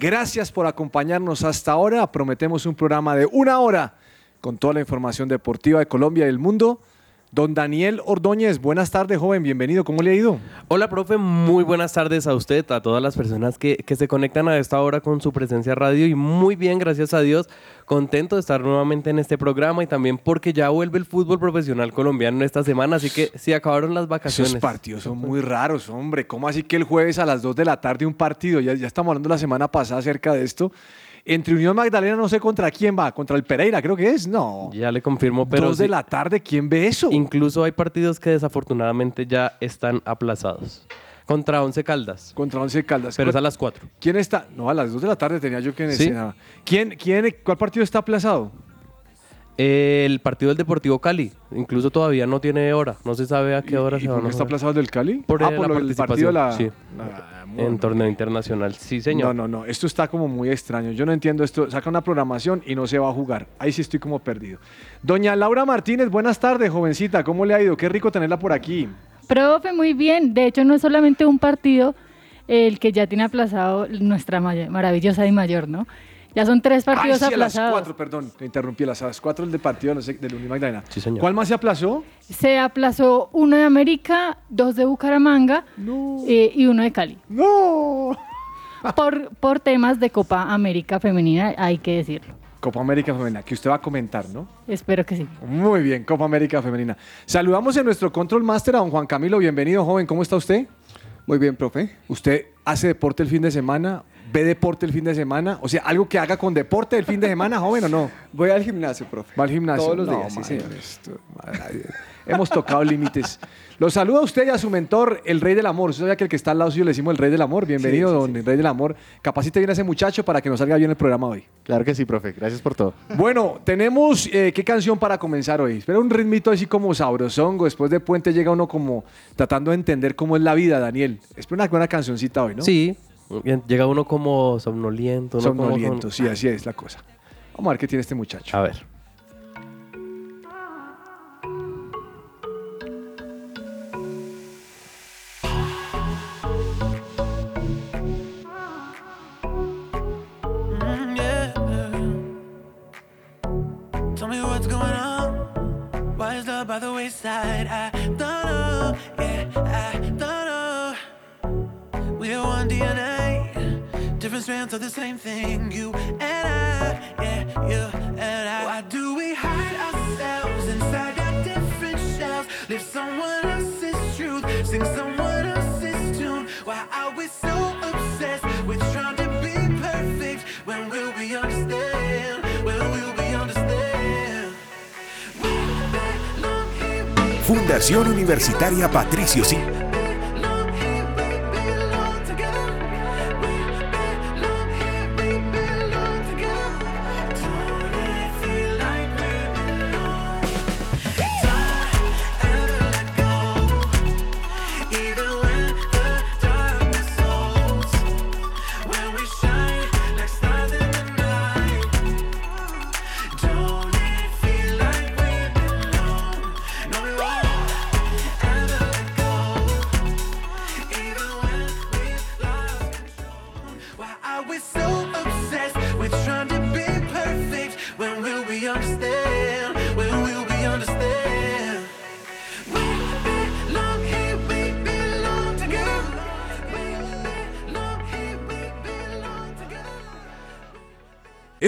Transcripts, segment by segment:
Gracias por acompañarnos hasta ahora. Prometemos un programa de una hora con toda la información deportiva de Colombia y del mundo. Don Daniel Ordóñez, buenas tardes, joven, bienvenido. ¿Cómo le ha ido? Hola, profe, muy buenas tardes a usted, a todas las personas que, que se conectan a esta hora con su presencia radio y muy bien, gracias a Dios, contento de estar nuevamente en este programa y también porque ya vuelve el fútbol profesional colombiano esta semana, así que se acabaron las vacaciones. Esos partidos son muy raros, hombre. ¿Cómo así que el jueves a las 2 de la tarde un partido? Ya, ya estamos hablando la semana pasada acerca de esto. Entre Unión Magdalena no sé contra quién va, contra el Pereira creo que es, no. Ya le confirmo, pero Dos de sí, la tarde, ¿quién ve eso? incluso hay partidos que desafortunadamente ya están aplazados. Contra Once Caldas, Contra Once Caldas. pero es a las 4. ¿Quién está? No, a las 2 de la tarde tenía yo que ¿Sí? decir. nada. ¿Quién, quién, ¿Cuál partido está aplazado? El partido del Deportivo Cali, incluso todavía no tiene hora, no se sabe a qué hora ¿Y se por van qué a está jugar. aplazado el del Cali? Por, ah, eh, por la lo del partido de la... sí. Ah, En torneo internacional, sí señor. No, no, no. Esto está como muy extraño. Yo no entiendo esto. Saca una programación y no se va a jugar. Ahí sí estoy como perdido. Doña Laura Martínez, buenas tardes, jovencita. ¿Cómo le ha ido? Qué rico tenerla por aquí. Profe, muy bien. De hecho, no es solamente un partido el que ya tiene aplazado nuestra may- maravillosa y mayor, ¿no? Ya son tres partidos Ay, sí, a las cuatro, perdón. Te interrumpí. A las, a las cuatro del partido no sé, del Unión Magdalena. Sí, señor. ¿Cuál más se aplazó? Se aplazó uno de América, dos de Bucaramanga eh, y uno de Cali. ¡No! Por, por temas de Copa América Femenina, hay que decirlo. Copa América Femenina, que usted va a comentar, ¿no? Espero que sí. Muy bien, Copa América Femenina. Saludamos en nuestro Control Master a don Juan Camilo. Bienvenido, joven. ¿Cómo está usted? Muy bien, profe. ¿Usted hace deporte el fin de semana? ¿Ve deporte el fin de semana? O sea, algo que haga con deporte el fin de semana, joven, ¿o no? Voy al gimnasio, profe. ¿Va al gimnasio? Todos los No, días, sí, señor. esto, madre, Hemos tocado límites. Lo saluda a usted y a su mentor, el Rey del Amor. Usted sabía que el que está al lado suyo le decimos el Rey del Amor. Bienvenido, Sí, sí, don sí. el Rey del Amor. Capacite bien a ese muchacho para que nos salga bien el programa hoy. Claro que sí, profe. Gracias por todo. Bueno, tenemos eh, qué canción para comenzar hoy. Espera un ritmito así como sabrosongo. Después de Puente llega uno como tratando de entender cómo es la vida, Daniel. Espera una buena cancioncita hoy, ¿no? Sí, llega uno como somnoliento. ¿no? Como Somnoliento, sí, así es la cosa. Vamos a ver qué tiene este muchacho. A ver. Mm, DNA, different strands of the same thing. You and I, yeah, you and I. Why do we hide ourselves inside our different shells? Live someone else's truth, sing someone else's tune. Why are we so obsessed with trying to be perfect? When will we understand? When will we understand? Fundación Universitaria Patricio Sí.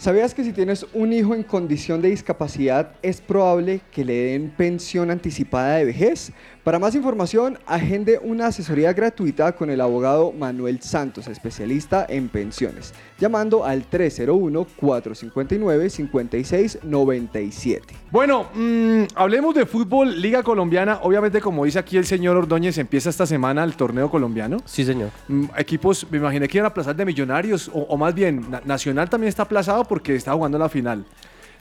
¿Sabías que si tienes un hijo en condición de discapacidad es probable que le den pensión anticipada de vejez? Para más información, agende una asesoría gratuita con el abogado Manuel Santos, especialista en pensiones, llamando al 301-459-5697. Bueno, mm, hablemos de fútbol, Liga Colombiana. Obviamente, como dice aquí el señor Ordóñez, empieza esta semana el torneo colombiano. Sí, señor. Mm, Equipos, me imaginé que iban a aplazar de Millonarios, o, o más bien, Na- Nacional también está aplazado porque está jugando la final.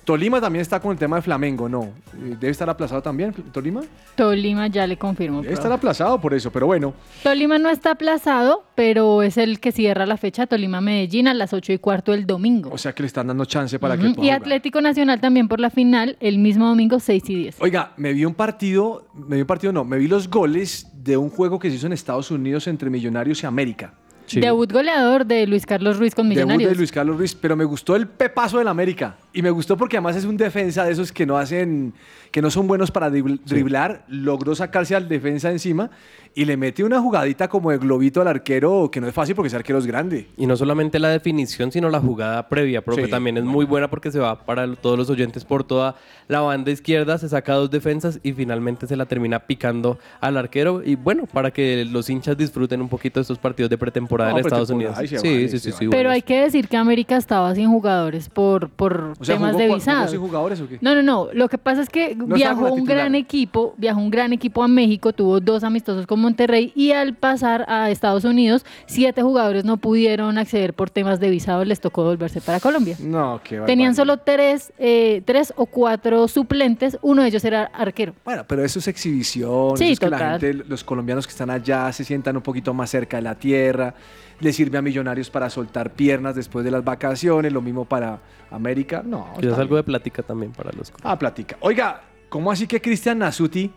Tolima también está con el tema de Flamengo, ¿no? Eh, ¿Debe estar aplazado también, Tolima? Tolima ya le confirmo. Debe estar aplazado por eso, pero bueno. Tolima no está aplazado, pero es el que cierra la fecha Tolima-Medellín a las 8 y cuarto del domingo. O sea que le están dando chance para que Ujú. pueda Y jugar. Atlético Nacional también por la final el mismo domingo 6 y 10. Oiga, me vi un partido, me vi un partido no, me vi los goles de un juego que se hizo en Estados Unidos entre Millonarios y América. Debut goleador de Luis Carlos Ruiz con Debut Millonarios. de Luis Carlos Ruiz, pero me gustó el pepazo del América. Y me gustó porque además es un defensa de esos que no hacen, que no son buenos para dribl- driblar. Logró sacarse al defensa encima y le mete una jugadita como de globito al arquero, que no es fácil porque ese arquero es grande. Y no solamente la definición, sino la jugada previa, profe, Sí. también es muy buena porque se va para todos los oyentes por toda la banda izquierda, se saca dos defensas y finalmente se la termina picando al arquero. Y bueno, para que los hinchas disfruten un poquito de estos partidos de pretemporada No, en Estados Unidos. sí, sí, sí, sí, Pero hay que decir que América estaba sin jugadores por, por O sea, temas jugó de visados. sin jugadores o qué? No, no, no. Lo que pasa es que No viajó un gran equipo, viajó un gran equipo a México, tuvo dos amistosos con Monterrey y al pasar a Estados Unidos, siete jugadores no pudieron acceder por temas de visados, les tocó volverse para Colombia. No, qué Tenían solo tres, eh, tres o cuatro suplentes, uno de ellos era arquero. Bueno, pero eso es exhibición, Sí, eso es que la total. gente, los colombianos que están allá se sientan un poquito más cerca de la tierra, le sirve a Millonarios para soltar piernas después de las vacaciones, lo mismo para América. No, Quizás algo de plática también para los... Ah, platica. Oiga, ¿cómo así que Cristian Nasuti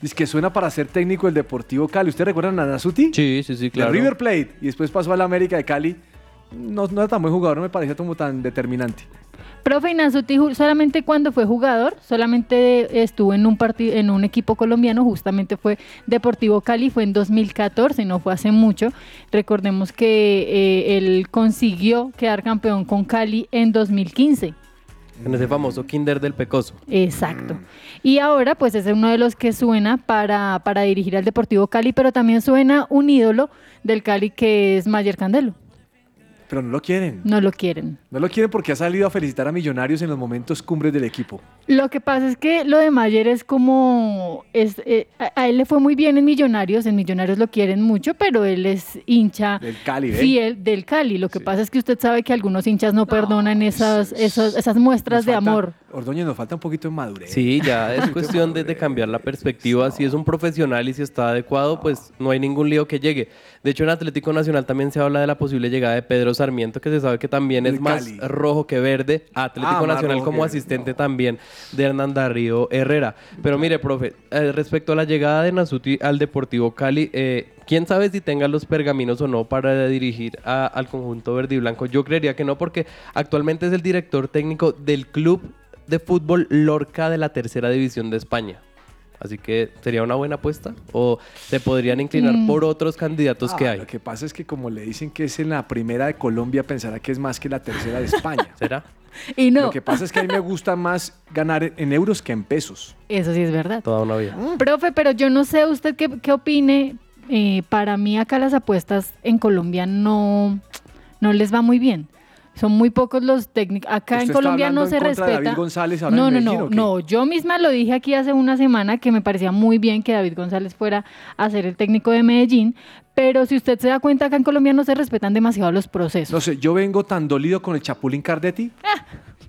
dice que suena para ser técnico del Deportivo Cali? ¿Usted recuerda a Nasuti? Sí, sí, sí, claro. De River Plate y después pasó al América de Cali. No, no era tan buen jugador, no me parecía como tan determinante. Profe Inazuti ju- solamente cuando fue jugador, solamente estuvo en un partido, en un equipo colombiano, justamente fue Deportivo Cali, fue en 2014, no fue hace mucho. Recordemos que eh, él consiguió quedar campeón con Cali en 2015. En ese famoso Kinder del Pecoso. Exacto. Y ahora, pues es uno de los que suena para, para dirigir al Deportivo Cali, pero también suena un ídolo del Cali que es Mayer Candelo. Pero no lo quieren. No lo quieren. No lo quieren porque ha salido a felicitar a Millonarios en los momentos cumbres del equipo. Lo que pasa es que lo de Mayer es como, es, eh, a, a él le fue muy bien en Millonarios, en Millonarios lo quieren mucho, pero él es hincha Del Cali, ¿ve? fiel del Cali. Lo que pasa es que usted sabe que algunos hinchas no, perdonan esas, esas, esas muestras Nos de falta- amor. Ordóñez, nos falta un poquito de madurez. Sí, ya es cuestión de, de cambiar la perspectiva. Si es un profesional y si está adecuado, pues no hay ningún lío que llegue. De hecho, en Atlético Nacional también se habla de la posible llegada de Pedro Sarmiento, que se sabe que también es más rojo que verde. Atlético Ah, más Nacional como asistente también de Hernán Darío Herrera. Pero mire, profe, eh, respecto a la llegada de Nasuti al Deportivo Cali, eh, quién sabe si tenga los pergaminos o no para dirigir al conjunto verde y blanco. Yo creería que no, porque actualmente es el director técnico del club de fútbol Lorca de la tercera división de España. Así que sería una buena apuesta. O se podrían inclinar Mm. por otros candidatos que Ah, hay. Lo que pasa es que como le dicen que es en la primera de Colombia, pensará que es más que la tercera de España. ¿Será? Y no, Lo que pasa es que a mí me gusta más ganar en euros que en pesos. eso sí es verdad. Toda una vida. Profe, pero yo no sé usted qué, qué opine. Eh, para mí acá las apuestas en Colombia no, no les va muy bien. Son muy pocos los técnicos. Acá ¿Usted en Colombia no se respeta. David González ahora no, en no, Medellín, no, no. Yo misma lo dije aquí hace una semana que me parecía muy bien que David González fuera a ser el técnico de Medellín. Pero si usted se da cuenta, acá en Colombia no se respetan demasiado los procesos. No sé, yo vengo tan dolido con el Chapulín Cardetti.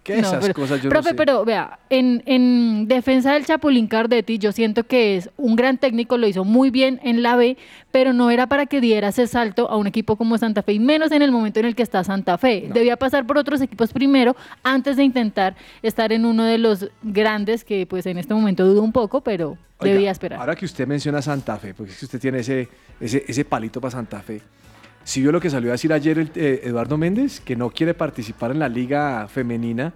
Que No, esas pero- cosas yo profe, no sé. pero vea, en, en defensa del Chapulín Cardetti, yo siento que es un gran técnico, lo hizo muy bien en la B, pero no era para que diera ese salto a un equipo como Santa Fe, y menos en el momento en el que está Santa Fe. Debía pasar por otros equipos primero antes de intentar estar en uno de los grandes, que pues en este momento dudo un poco, pero Oiga, debía esperar. Ahora que usted menciona Santa Fe, porque es que usted tiene ese, ese, ese palito para Santa Fe. Si vio lo que salió a decir ayer el, eh, Eduardo Méndez, que no quiere participar en la liga femenina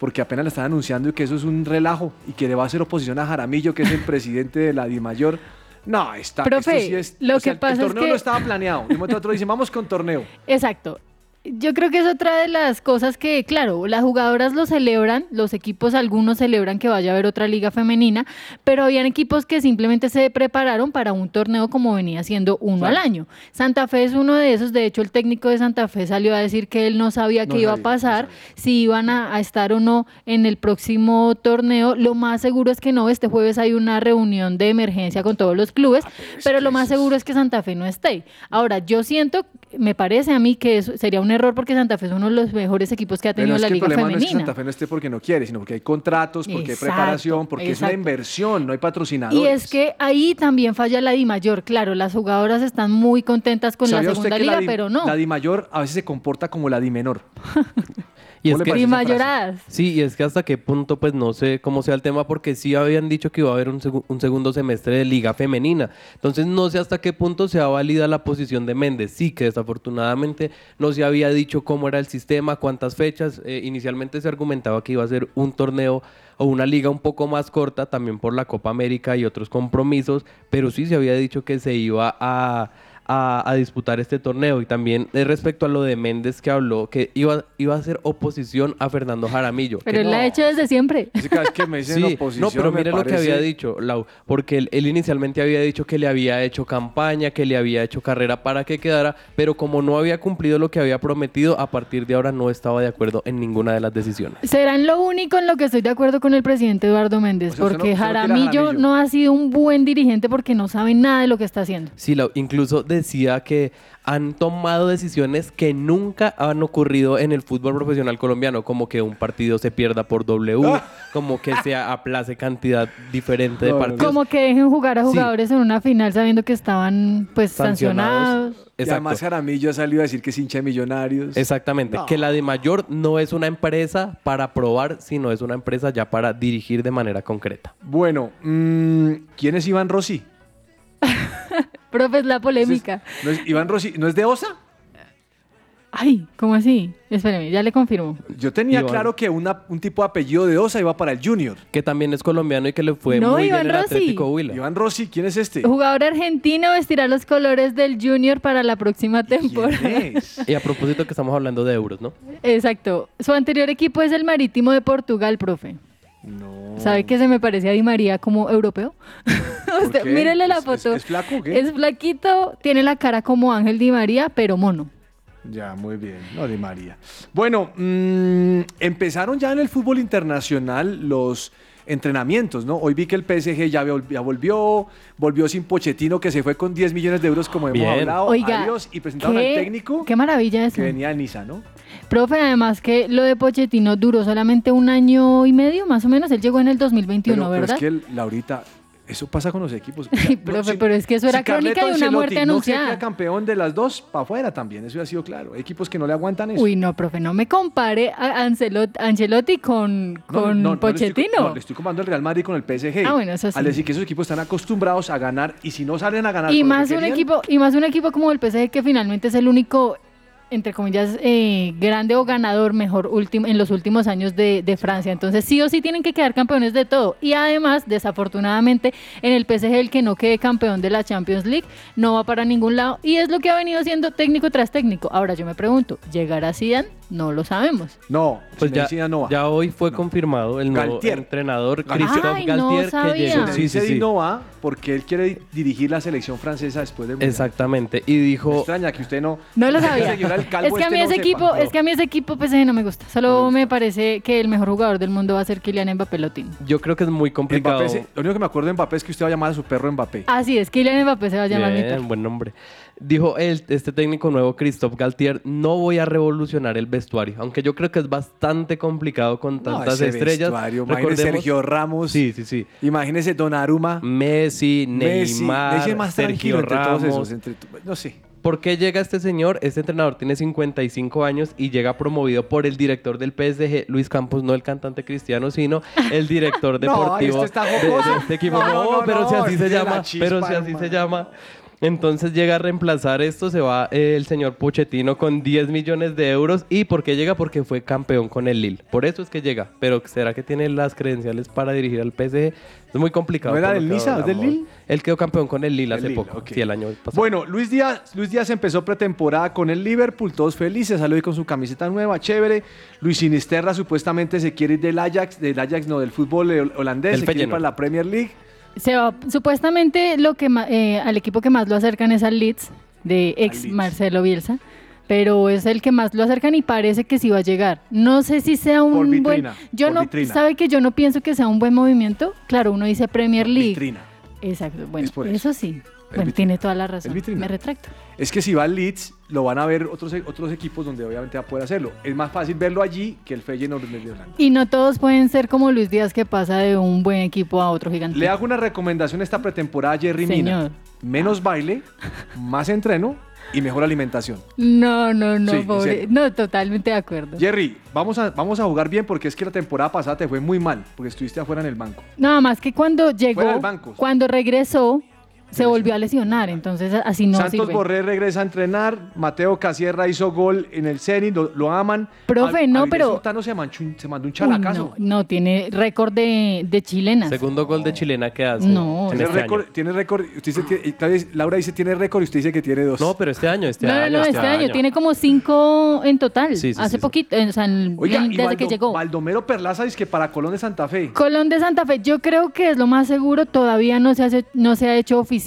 porque apenas le están anunciando que eso es un relajo y que le va a hacer oposición a Jaramillo, que es el presidente de la DIMAYOR. No, está, Profe, esto sí es, lo sea, que pasa el es torneo que- no estaba planeado. De momento otro dicen, vamos con torneo. Exacto. Yo creo que es otra de las cosas que, claro, las jugadoras lo celebran, los equipos algunos celebran que vaya a haber otra liga femenina, pero habían equipos que simplemente se prepararon para un torneo como venía siendo uno al año. Santa Fe es uno de esos, de hecho el técnico de Santa Fe salió a decir que él no sabía No qué iba a no pasar, si iban a, a estar o no en el próximo torneo. Lo más seguro es que no, este jueves hay una reunión de emergencia con todos los clubes, pero lo más seguro es que Santa Fe no esté. Ahora, yo siento, me parece a mí que eso sería un error porque Santa Fe es uno de los mejores equipos que ha tenido la que el liga problema no es que femenina. Santa Fe no esté porque no quiere, sino porque hay contratos, porque Exacto, hay preparación, porque es una inversión, no hay patrocinadores. Y es que ahí también falla la Di Mayor. Claro, las jugadoras están muy contentas con la ¿Sabía usted segunda liga, Di- pero no. La Di Mayor a veces se comporta como la Di Menor. Y es ¿Cómo le que, sí, y es que hasta qué punto, pues no sé cómo sea el tema, porque sí habían dicho que iba a haber un segundo semestre de liga femenina. Entonces no sé hasta qué punto sea válida la posición de Méndez. Sí, que desafortunadamente no se había dicho cómo era el sistema, cuántas fechas. Eh, inicialmente se argumentaba que iba a ser un torneo o una liga un poco más corta, también por la Copa América y otros compromisos, pero sí se había dicho que se iba a, a- a disputar este torneo. Y también eh, respecto a lo de Méndez que habló, que iba, iba a hacer oposición a Fernando Jaramillo. Pero él la ha hecho desde siempre. Es que cada vez que me dicen Sí, oposición, no, pero mire lo que había dicho, Lau, porque él, él inicialmente había dicho que le había hecho campaña, que le había hecho carrera para que quedara, pero como no había cumplido lo que había prometido, a partir de ahora no estaba de acuerdo en ninguna de las decisiones. Serán lo único en lo que estoy de acuerdo con el presidente Eduardo Méndez, O sea, porque no Jaramillo Jaramillo. no ha sido un buen dirigente porque no sabe nada de lo que está haciendo. Sí, Lau, incluso decía que han tomado decisiones que nunca han ocurrido en el fútbol profesional colombiano, como que un partido se pierda por W, como que se aplace cantidad diferente de No, partidos. Como que dejen jugar a Sí. jugadores en una final sabiendo que estaban pues sancionados. Y además Jaramillo ha salido a decir que es hincha de millonarios. Exactamente, No. que la de mayor no es una empresa para probar, sino es una empresa ya para dirigir de manera concreta. Bueno, mm, ¿quién es Iván Rossi? Profe, es la polémica. ¿No es Iván Rossi no es de OSA? Ay, ¿cómo así? Espéreme, ya le confirmo. Yo tenía Iván. claro que una- un tipo de apellido de OSA iba para el Junior. Que también es colombiano y que le fue No, muy Iván bien en Rossi. Atlético Huila. Iván Rossi, ¿quién es este? Jugador argentino vestirá los colores del Junior para la próxima temporada. ¿Quién es? Y a propósito que estamos hablando de euros, ¿no? Exacto. Su anterior equipo es el Marítimo de Portugal, profe. No. ¿Sabe que se me parece a Di María como europeo? Usted, qué? mírele la ¿Es- es- foto. es flaco o qué? Es flaquito, tiene la cara como Ángel Di María, pero mono. Ya, muy bien. No, de María. Bueno, mm, empezaron ya en el fútbol internacional los entrenamientos, ¿no? Hoy vi que el PSG ya, vol- ya volvió, volvió sin Pochettino, que se fue con 10 millones de euros, como hemos Bien. hablado. Oiga, Adiós. Y presentaron qué, al técnico qué maravilla eso. que venía de Niza, ¿no? Profe, además que lo de Pochettino duró solamente un año y medio, más o menos. Él llegó en el 2021, pero, pero ¿verdad? es que, el- Laurita, eso pasa con los equipos. Ay, profe, pero es que eso era crónica Carleto de una muerte Ancelotti anunciada. No campeón de las dos, para afuera también, eso ya ha sido claro. Equipos que no le aguantan eso. Uy, no, profe, no me compare a Ancelot- Ancelotti con, No, con no, no, no le estoy- Pochettino. no, le estoy comando el Real Madrid con el PSG. Ah, bueno, eso sí. Al decir que esos equipos están acostumbrados a ganar y si no salen a ganar. y más un querían, equipo y más un equipo como el PSG que finalmente es el único entre comillas eh, grande o ganador mejor último en los últimos años de, de Francia. Entonces sí o sí tienen que quedar campeones de todo. Y además desafortunadamente en el PSG el que no quede campeón de la Champions League no va para ningún lado. Y es lo que ha venido siendo técnico tras técnico. Ahora yo me pregunto llegará Zidane no lo sabemos No, Pues ya, no va. ya hoy fue confirmado el nuevo Galtier. entrenador Galtier. Christophe Ay, no Galtier que llegó. Sí, sí, sí. no va porque él quiere di- dirigir la selección francesa después de Exactamente. Y Me dijo, extraña que usted no. No lo sabía. Es que a este mí no ese sepa. equipo, es que a mí ese equipo PSG no me gusta. Solo me parece que el mejor jugador del mundo va a ser Kylian Mbappé Lotín. yo creo que es muy complicado. Mbappé, lo único que me acuerdo de Mbappé es que usted va a llamar a su perro Mbappé. Así es, Kylian Mbappé se va a llamar mi Bien, perro. buen nombre. Dijo el, este técnico nuevo, Christophe Galtier, no voy a revolucionar el vestuario, aunque yo creo que es bastante complicado con No, tantas ese estrellas. imagínese Sergio Ramos. Sí, sí, sí. Imagínese Donnarumma. Messi, Messi. Neymar, Messi es más Sergio tranquilo entre Ramos. todos esos. entre- no sé. ¿Por qué llega este señor? Este entrenador tiene 55 años y llega promovido por el director del PSG, Luis Campos, no el cantante cristiano, sino el director No, deportivo este está de, este equipo. No, No, no, no, pero si no, así se llama, chispa, pero si así se llama. Entonces llega a reemplazar esto, se va eh, el señor Pochettino con 10 millones de euros. ¿Y por qué llega? Porque fue campeón con el Lille. Por eso es que llega. Pero ¿será que tiene las credenciales para dirigir al PSG? Es muy complicado. ¿No era del Niza? ¿Es del. Lille? Él quedó campeón con el Lille hace El Lille, poco. ok. Sí, el año pasado. Bueno, Luis Díaz, Luis Díaz empezó pretemporada con el Liverpool, todos felices, salió con su camiseta nueva, chévere. Luis Sinisterra supuestamente se quiere ir del Ajax, del Ajax no, del fútbol holandés, Del se quiere ir para la Premier League. Se va, supuestamente lo que eh, al equipo que más lo acercan es al Leeds, de ex Leeds. Marcelo Bielsa, pero es el que más lo acercan y parece que sí va a llegar. No sé si sea un Por buen... Yo por no, vitrina. sabe que yo no pienso que sea un buen movimiento. Claro, uno dice Premier League. Vitrina. Exacto, bueno, Es por eso. eso. sí. Bueno, tiene toda la razón. Me retracto. Es que si va al Leeds, lo van a ver otros, otros equipos donde obviamente va a poder hacerlo. Es más fácil verlo allí que el Feyenoord de Holanda. Y no todos pueden ser como Luis Díaz que pasa de un buen equipo a otro gigante. Le hago una recomendación esta pretemporada a Jerry Mina. Señor. Menos baile, más entreno y mejor alimentación. No, no, no, Sí, en pobre. No, totalmente de acuerdo. Jerry, vamos a, vamos a jugar bien porque es que la temporada pasada te fue muy mal, porque estuviste afuera en el banco. Nada más que cuando llegó, Fuera del banco. cuando regresó, se volvió a lesionar. Entonces, así no Santos sirve. Borré regresa a entrenar, Mateo Casierra hizo gol en el Zenit, lo, lo aman. Profe, no, pero- Sultano se, manchó un- se mandó un Uy, chalacazo. no, no, tiene récord de, de chilenas. Segundo gol de chilena que hace. No. en Tiene este récord, año. tiene récord, usted dice, vez Laura dice tiene récord y usted dice que tiene dos. No, pero este año, este no, año. no, no, este año. Tiene como cinco en total. Sí, sí, Hace sí, poquito, o sea, en- Oiga, desde que llegó. Baldomero Perlaza dice que para Colón de Santa Fe. Colón de Santa Fe, yo creo que es lo más seguro, todavía no se, hace, no se ha hecho oficial.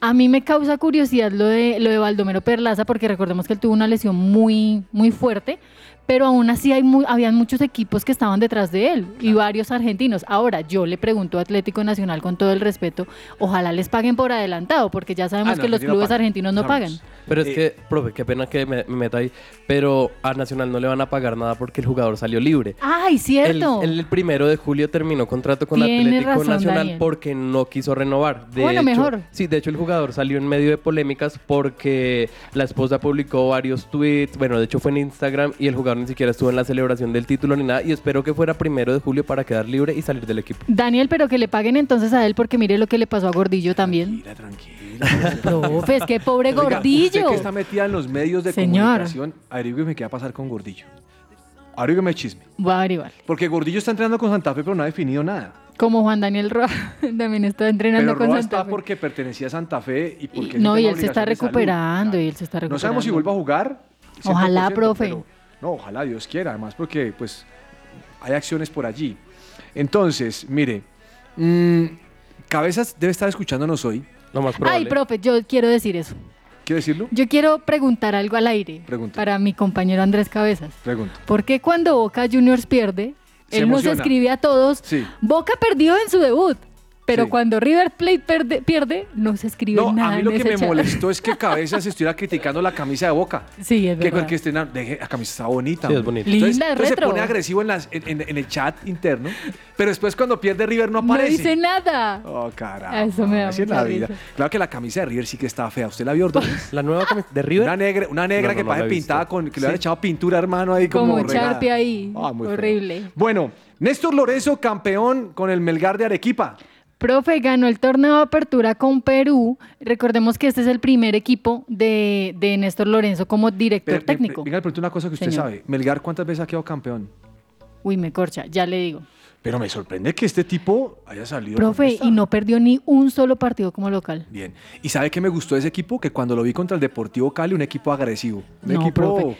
A mí me causa curiosidad lo de, lo de Baldomero Perlaza, porque recordemos que él tuvo una lesión muy, muy fuerte, pero aún así hay mu- habían muchos equipos que estaban detrás de él y varios argentinos. Ahora, yo le pregunto a Atlético Nacional con todo el respeto, ojalá les paguen por adelantado, porque ya sabemos Ah, no, que los clubes argentinos no pagan. Sabemos. Pero es Eh, que, profe, qué pena que me, me meta ahí. Pero a Nacional no le van a pagar nada porque el jugador salió libre. ¡Ay, El, cierto! el primero de julio terminó contrato con Tiene Atlético razón, Nacional Daniel. porque no quiso renovar. De Bueno, hecho- mejor. Sí, de hecho el jugador salió en medio de polémicas porque la esposa publicó varios tweets. Bueno, de hecho fue en Instagram y el jugador ni siquiera estuvo en la celebración del título ni nada. Y espero que fuera primero de julio para quedar libre y salir del equipo. Daniel, pero que le paguen entonces a él, porque mire lo que le pasó a Gordillo también. Tranquila, tranquila. Profe, es que pobre Oiga, Gordillo. Usted que está metida en los medios de Señor. comunicación, averígüeme qué va a pasar con Gordillo. Averígüeme el chisme. Voy a averiguar. Porque Gordillo está entrenando con Santa Fe, pero no ha definido nada. Como Juan Daniel Roa también está entrenando Pero con Roa Santa está Fe. porque pertenecía a Santa Fe y porque No, y él se está recuperando, y él se está No recuperando. sabemos si vuelva a jugar. Ojalá, 100%, profe. pero- no, ojalá Dios quiera, además porque pues hay acciones por allí. Entonces, mire, mm, Cabezas debe estar escuchándonos hoy. Lo más Ay, probable. profe, yo quiero decir eso. ¿Quiere decirlo? Yo quiero preguntar algo al aire Pregunta. para mi compañero Andrés Cabezas. Pregunta. ¿Por qué cuando Boca Juniors pierde, Se él nos escribe a todos, Sí. Boca perdió en su debut? Pero Sí. cuando River Plate perde, pierde, no se escribe No, nada a mí lo en que me chat. molestó es que Cabezas estuviera criticando la camisa de Boca. Sí, es Que verdad. que deje, la camisa está bonita. Sí, es bonita. Entonces, Linda, es entonces se pone agresivo en, las- en- en- en el chat interno, pero después cuando pierde River no No aparece. dice nada. Oh, carajo. Eso me da así es la vida. risa. Claro que la camisa de River sí que está fea. ¿Usted la vio, Ordóñez? La nueva camisa de River. Una negra, una negra No, no, que no parece pintada con que le han echado pintura, hermano, ahí como, Como. Sharpie ahí. Ah, muy feo. Horrible. Bueno, Néstor Lorenzo, campeón con el Melgar de Arequipa. Profe, ganó el torneo de apertura con Perú. Recordemos que este es el primer equipo de, de Néstor Lorenzo como director Pero, técnico. Venga, le pregunto una cosa que usted Señor. sabe. Melgar, ¿cuántas veces ha quedado campeón? Uy, me corcha, ya le digo. Pero me sorprende que este tipo haya salido. Profe, y no perdió ni un solo partido como local. Bien. ¿Y sabe qué me gustó de ese equipo? Que cuando lo vi contra el Deportivo Cali, un equipo agresivo. Un No, equipo profe.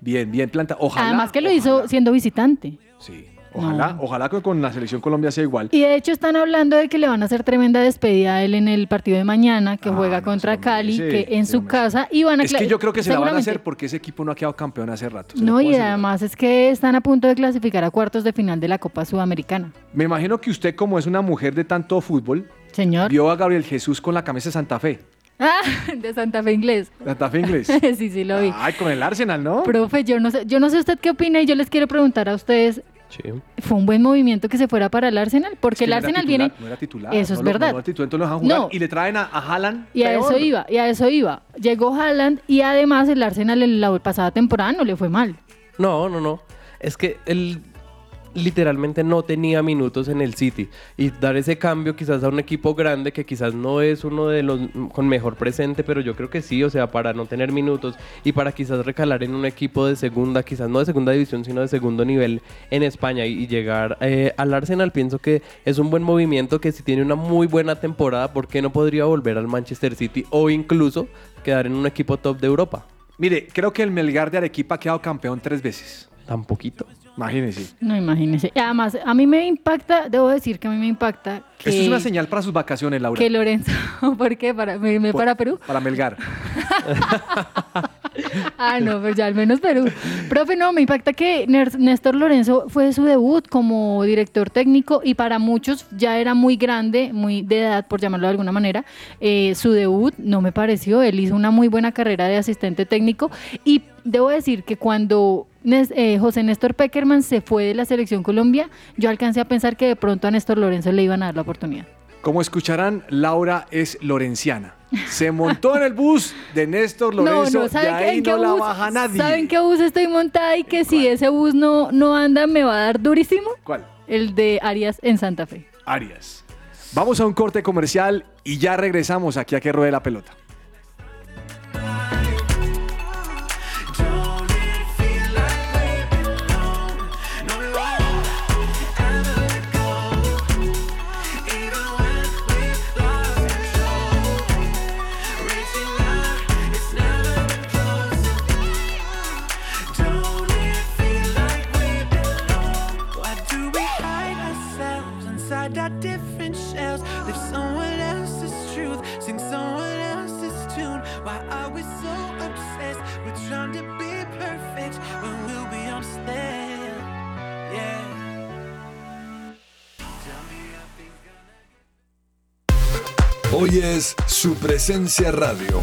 bien, bien planta. Ojalá. Además que lo ojalá. hizo siendo visitante. Sí. Ojalá, ojalá que con la selección Colombia sea igual. Y de hecho están hablando de que le van a hacer tremenda despedida a él en el partido de mañana, que Ah, juega no, contra Cali, que en su casa y van a Es que yo creo que se la van a hacer porque ese equipo no ha quedado campeón hace rato. No, y además es que están a punto de clasificar a cuartos de final de la Copa Sudamericana. Me imagino que usted, como es una mujer de tanto fútbol, Señor. vio a Gabriel Jesús con la camisa de Santa Fe. Ah, de Santa Fe Inglés. Santa Fe inglés. sí, sí, lo vi. Ay, con el Arsenal, ¿no? Profe, yo no sé, yo no sé usted qué opina y yo les quiero preguntar a ustedes, Sí. ¿fue un buen movimiento que se fuera para el Arsenal? Porque Es que el no Arsenal titular, viene... No era titular. Eso es lo- verdad. No, era titular, entonces lo dejan jugar No. y le traen a, a Haaland. Y a peor. eso iba, y a eso iba. Llegó Haaland y además el Arsenal en la pasada temporada no le fue mal. No, no, no. Es que el, literalmente no tenía minutos en el City y dar ese cambio quizás a un equipo grande que quizás no es uno de los con mejor presente, pero yo creo que sí, o sea, para no tener minutos y para quizás recalar en un equipo de segunda, quizás no de segunda división, sino de segundo nivel en España y, y llegar eh, al Arsenal, pienso que es un buen movimiento que si tiene una muy buena temporada, ¿por qué no podría volver al Manchester City o incluso quedar en un equipo top de Europa? Mire, creo que el Melgar de Arequipa ha quedado campeón tres veces. Tan poquito. Imagínense. No, imagínese. Además, a mí me impacta, debo decir que a mí me impacta que, Esto es una señal para sus vacaciones, Laura. que Lorenzo, ¿por qué? ¿Para, me, me- Por- para Perú? Para Melgar. Ah, no, pues ya al menos Perú. Profe, no, me impacta que Néstor Lorenzo fue su debut como director técnico y para muchos ya era muy grande, muy de edad, por llamarlo de alguna manera. Eh, su debut no me pareció, él hizo una muy buena carrera de asistente técnico y debo decir que cuando eh, José Néstor Peckerman se fue de la selección Colombia, yo alcancé a pensar que de pronto a Néstor Lorenzo le iban a dar la oportunidad. Como escucharán, Laura es lorenciana. Se montó en el bus de Néstor Lorenzo, de ¿saben qué- ahí en qué no la bus- baja nadie. ¿Saben qué bus estoy montada y que si ese bus no, no anda me va a dar durísimo? ¿Cuál? El de Arias en Santa Fe. Arias. Vamos a un corte comercial y ya regresamos aquí a que ruede la pelota. Hoy es su presencia radio.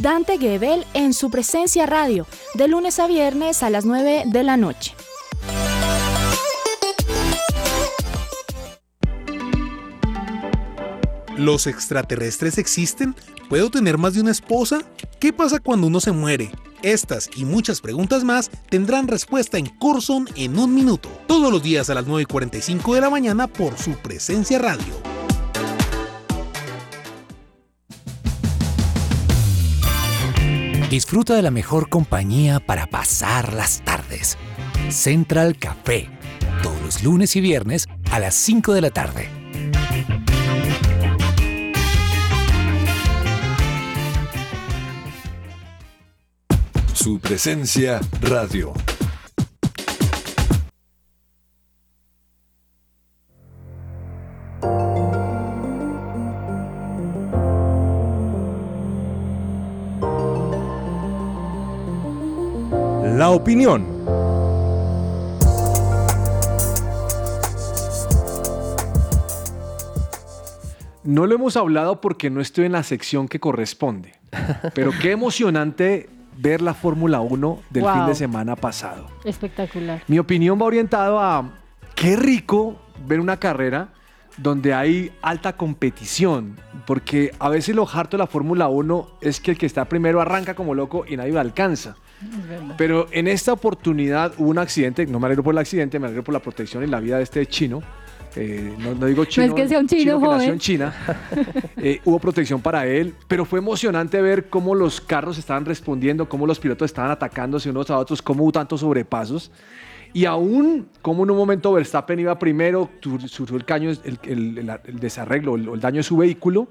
Dante Gebel en su presencia radio, de lunes a viernes a las 9 de la noche. ¿Los extraterrestres existen? ¿Puedo tener más de una esposa? ¿Qué pasa cuando uno se muere? Estas y muchas preguntas más tendrán respuesta en Corson en un minuto, todos los días a las 9 y 45 de la mañana por su presencia radio. Disfruta de la mejor compañía para pasar las tardes. Central Café, todos los lunes y viernes a las 5 de la tarde. Su presencia radio. La opinión. No lo hemos hablado porque no estoy en la sección que corresponde. Pero qué emocionante ver la Fórmula 1 del Wow. fin de semana pasado. Espectacular. Mi opinión va orientado a qué rico ver una carrera donde hay alta competición, porque a veces lo harto de la Fórmula 1 es que el que está primero arranca como loco y nadie lo alcanza. Pero en esta oportunidad hubo un accidente, no me alegro por el accidente, me alegro por la protección y la vida de este chino. Eh, no, no digo chino, es que sea un chino que nació joven. en China. Eh, hubo protección para él, pero fue emocionante ver cómo los carros estaban respondiendo, cómo los pilotos estaban atacándose unos a otros, cómo hubo tantos sobrepasos. Y aún como en un momento Verstappen iba primero, surgió el, caño, el, el- el- el desarreglo, el, el daño de su vehículo.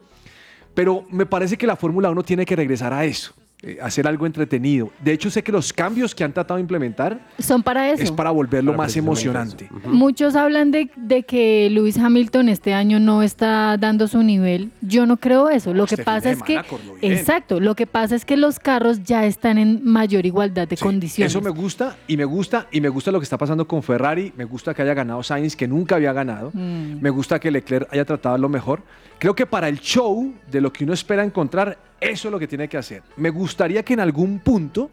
Pero me parece que la Fórmula 1 tiene que regresar a eso. Eh, hacer algo entretenido. De hecho, sé que los cambios que han tratado de implementar Son para eso. es para volverlo Para más emocionante. Muchos hablan de, de que Lewis Hamilton este año no está dando su nivel. Yo no creo eso. Lo que Este pasa es que, exacto, lo que pasa es que los carros ya están en mayor igualdad de Sí, condiciones. Eso me gusta y me gusta y me gusta lo que está pasando con Ferrari. Me gusta que haya ganado Sainz, que nunca había ganado. Mm. Me gusta que Leclerc haya tratado lo mejor. Creo que para el show de lo que uno espera encontrar, eso es lo que tiene que hacer. Me gustaría que en algún punto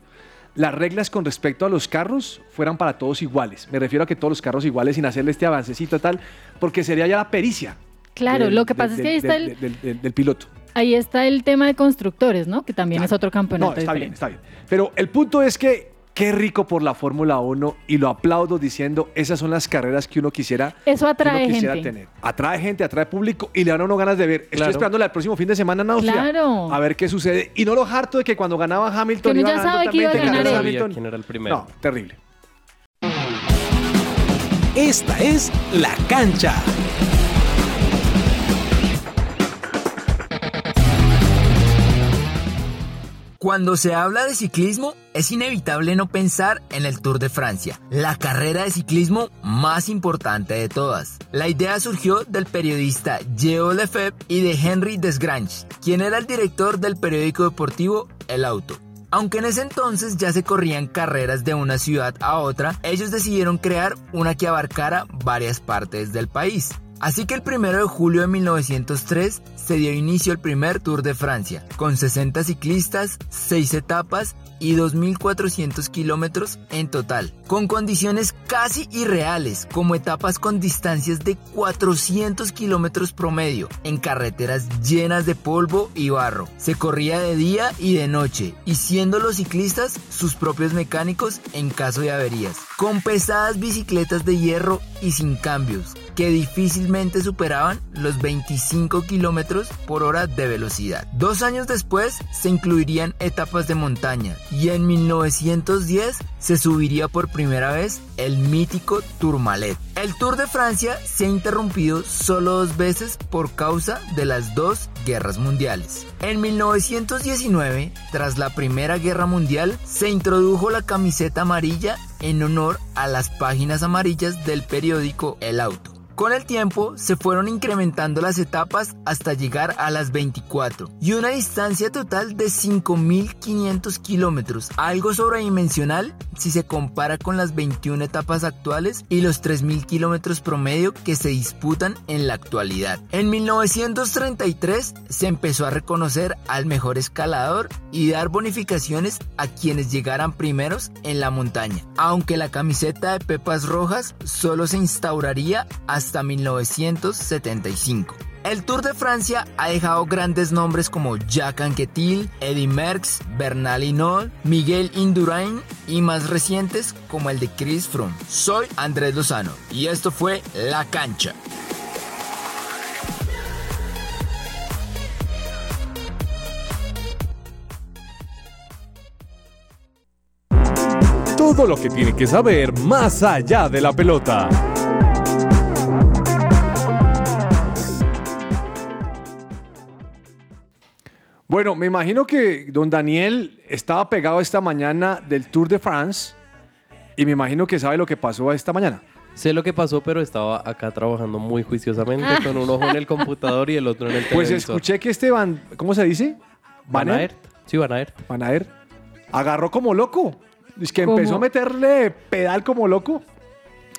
las reglas con respecto a los carros fueran para todos iguales. Me refiero a que todos los carros iguales sin hacerle este avancecito tal, porque sería ya la pericia. Claro, del- lo que del- pasa es que ahí está el, del- piloto. ahí está el tema de constructores, ¿no? Que también es otro No, campeonato está bien, está bien. Pero el punto es que qué rico por la Fórmula 1 y lo aplaudo diciendo, esas son las carreras que uno quisiera, Eso que atrae uno quisiera gente. tener. Atrae gente, atrae público y le dan a uno ganas de ver. Estoy Claro. esperando el próximo fin de semana en Austria Claro. a ver qué sucede. Y no lo harto de que cuando ganaba Hamilton Que iba ya sabe que iba a ganar Hamilton. quién era el primero. No, terrible. Esta es La Cancha. Cuando se habla de ciclismo, es inevitable no pensar en el Tour de Francia, la carrera de ciclismo más importante de todas. La idea surgió del periodista Geo Lefebvre y de Henry Desgrange, quien era el director del periódico deportivo El Auto. Aunque en ese entonces ya se corrían carreras de una ciudad a otra, ellos decidieron crear una que abarcara varias partes del país. Así que el 1 de julio de 1903 se dio inicio el primer Tour de Francia, con 60 ciclistas, 6 etapas y 2.400 kilómetros en total, con condiciones casi irreales, como etapas con distancias de 400 kilómetros promedio, en carreteras llenas de polvo y barro. Se corría de día y de noche, y siendo los ciclistas sus propios mecánicos en caso de averías, con pesadas bicicletas de hierro y sin cambios, que difícilmente superaban los 25 kilómetros por hora de velocidad. Dos años después se incluirían etapas de montaña y en 1910 se subiría por primera vez el mítico Tourmalet. El Tour de Francia se ha interrumpido solo dos veces por causa de las dos guerras mundiales. En 1919, tras la Primera Guerra Mundial, se introdujo la camiseta amarilla en honor a las páginas amarillas del periódico El Auto. Con el tiempo se fueron incrementando las etapas hasta llegar a las 24 y una distancia total de 5.500 kilómetros, algo sobredimensional si se compara con las 21 etapas actuales y los 3.000 kilómetros promedio que se disputan en la actualidad. En 1933 se empezó a reconocer al mejor escalador y dar bonificaciones a quienes llegaran primeros en la montaña, aunque la camiseta de pepas rojas solo se instauraría hasta 1975. El Tour de Francia ha dejado grandes nombres como Jacques Anquetil, Eddy Merckx, Bernal Hinault, Miguel Indurain y más recientes como el de Chris Froome. Soy Andrés Lozano y esto fue La Cancha. Todo lo que tiene que saber más allá de la pelota. Bueno, me imagino que don Daniel estaba pegado esta mañana del Tour de France y me imagino que sabe lo que pasó esta mañana. Sé lo que pasó, pero estaba acá trabajando muy juiciosamente Ah. con un ojo en el computador y el otro en el Pues televisor. escuché que este Van, ¿cómo se dice? Van Van Aert. Sí, Van Aert. Van Aert. Agarró como loco. Es que ¿Cómo? empezó a meterle pedal como loco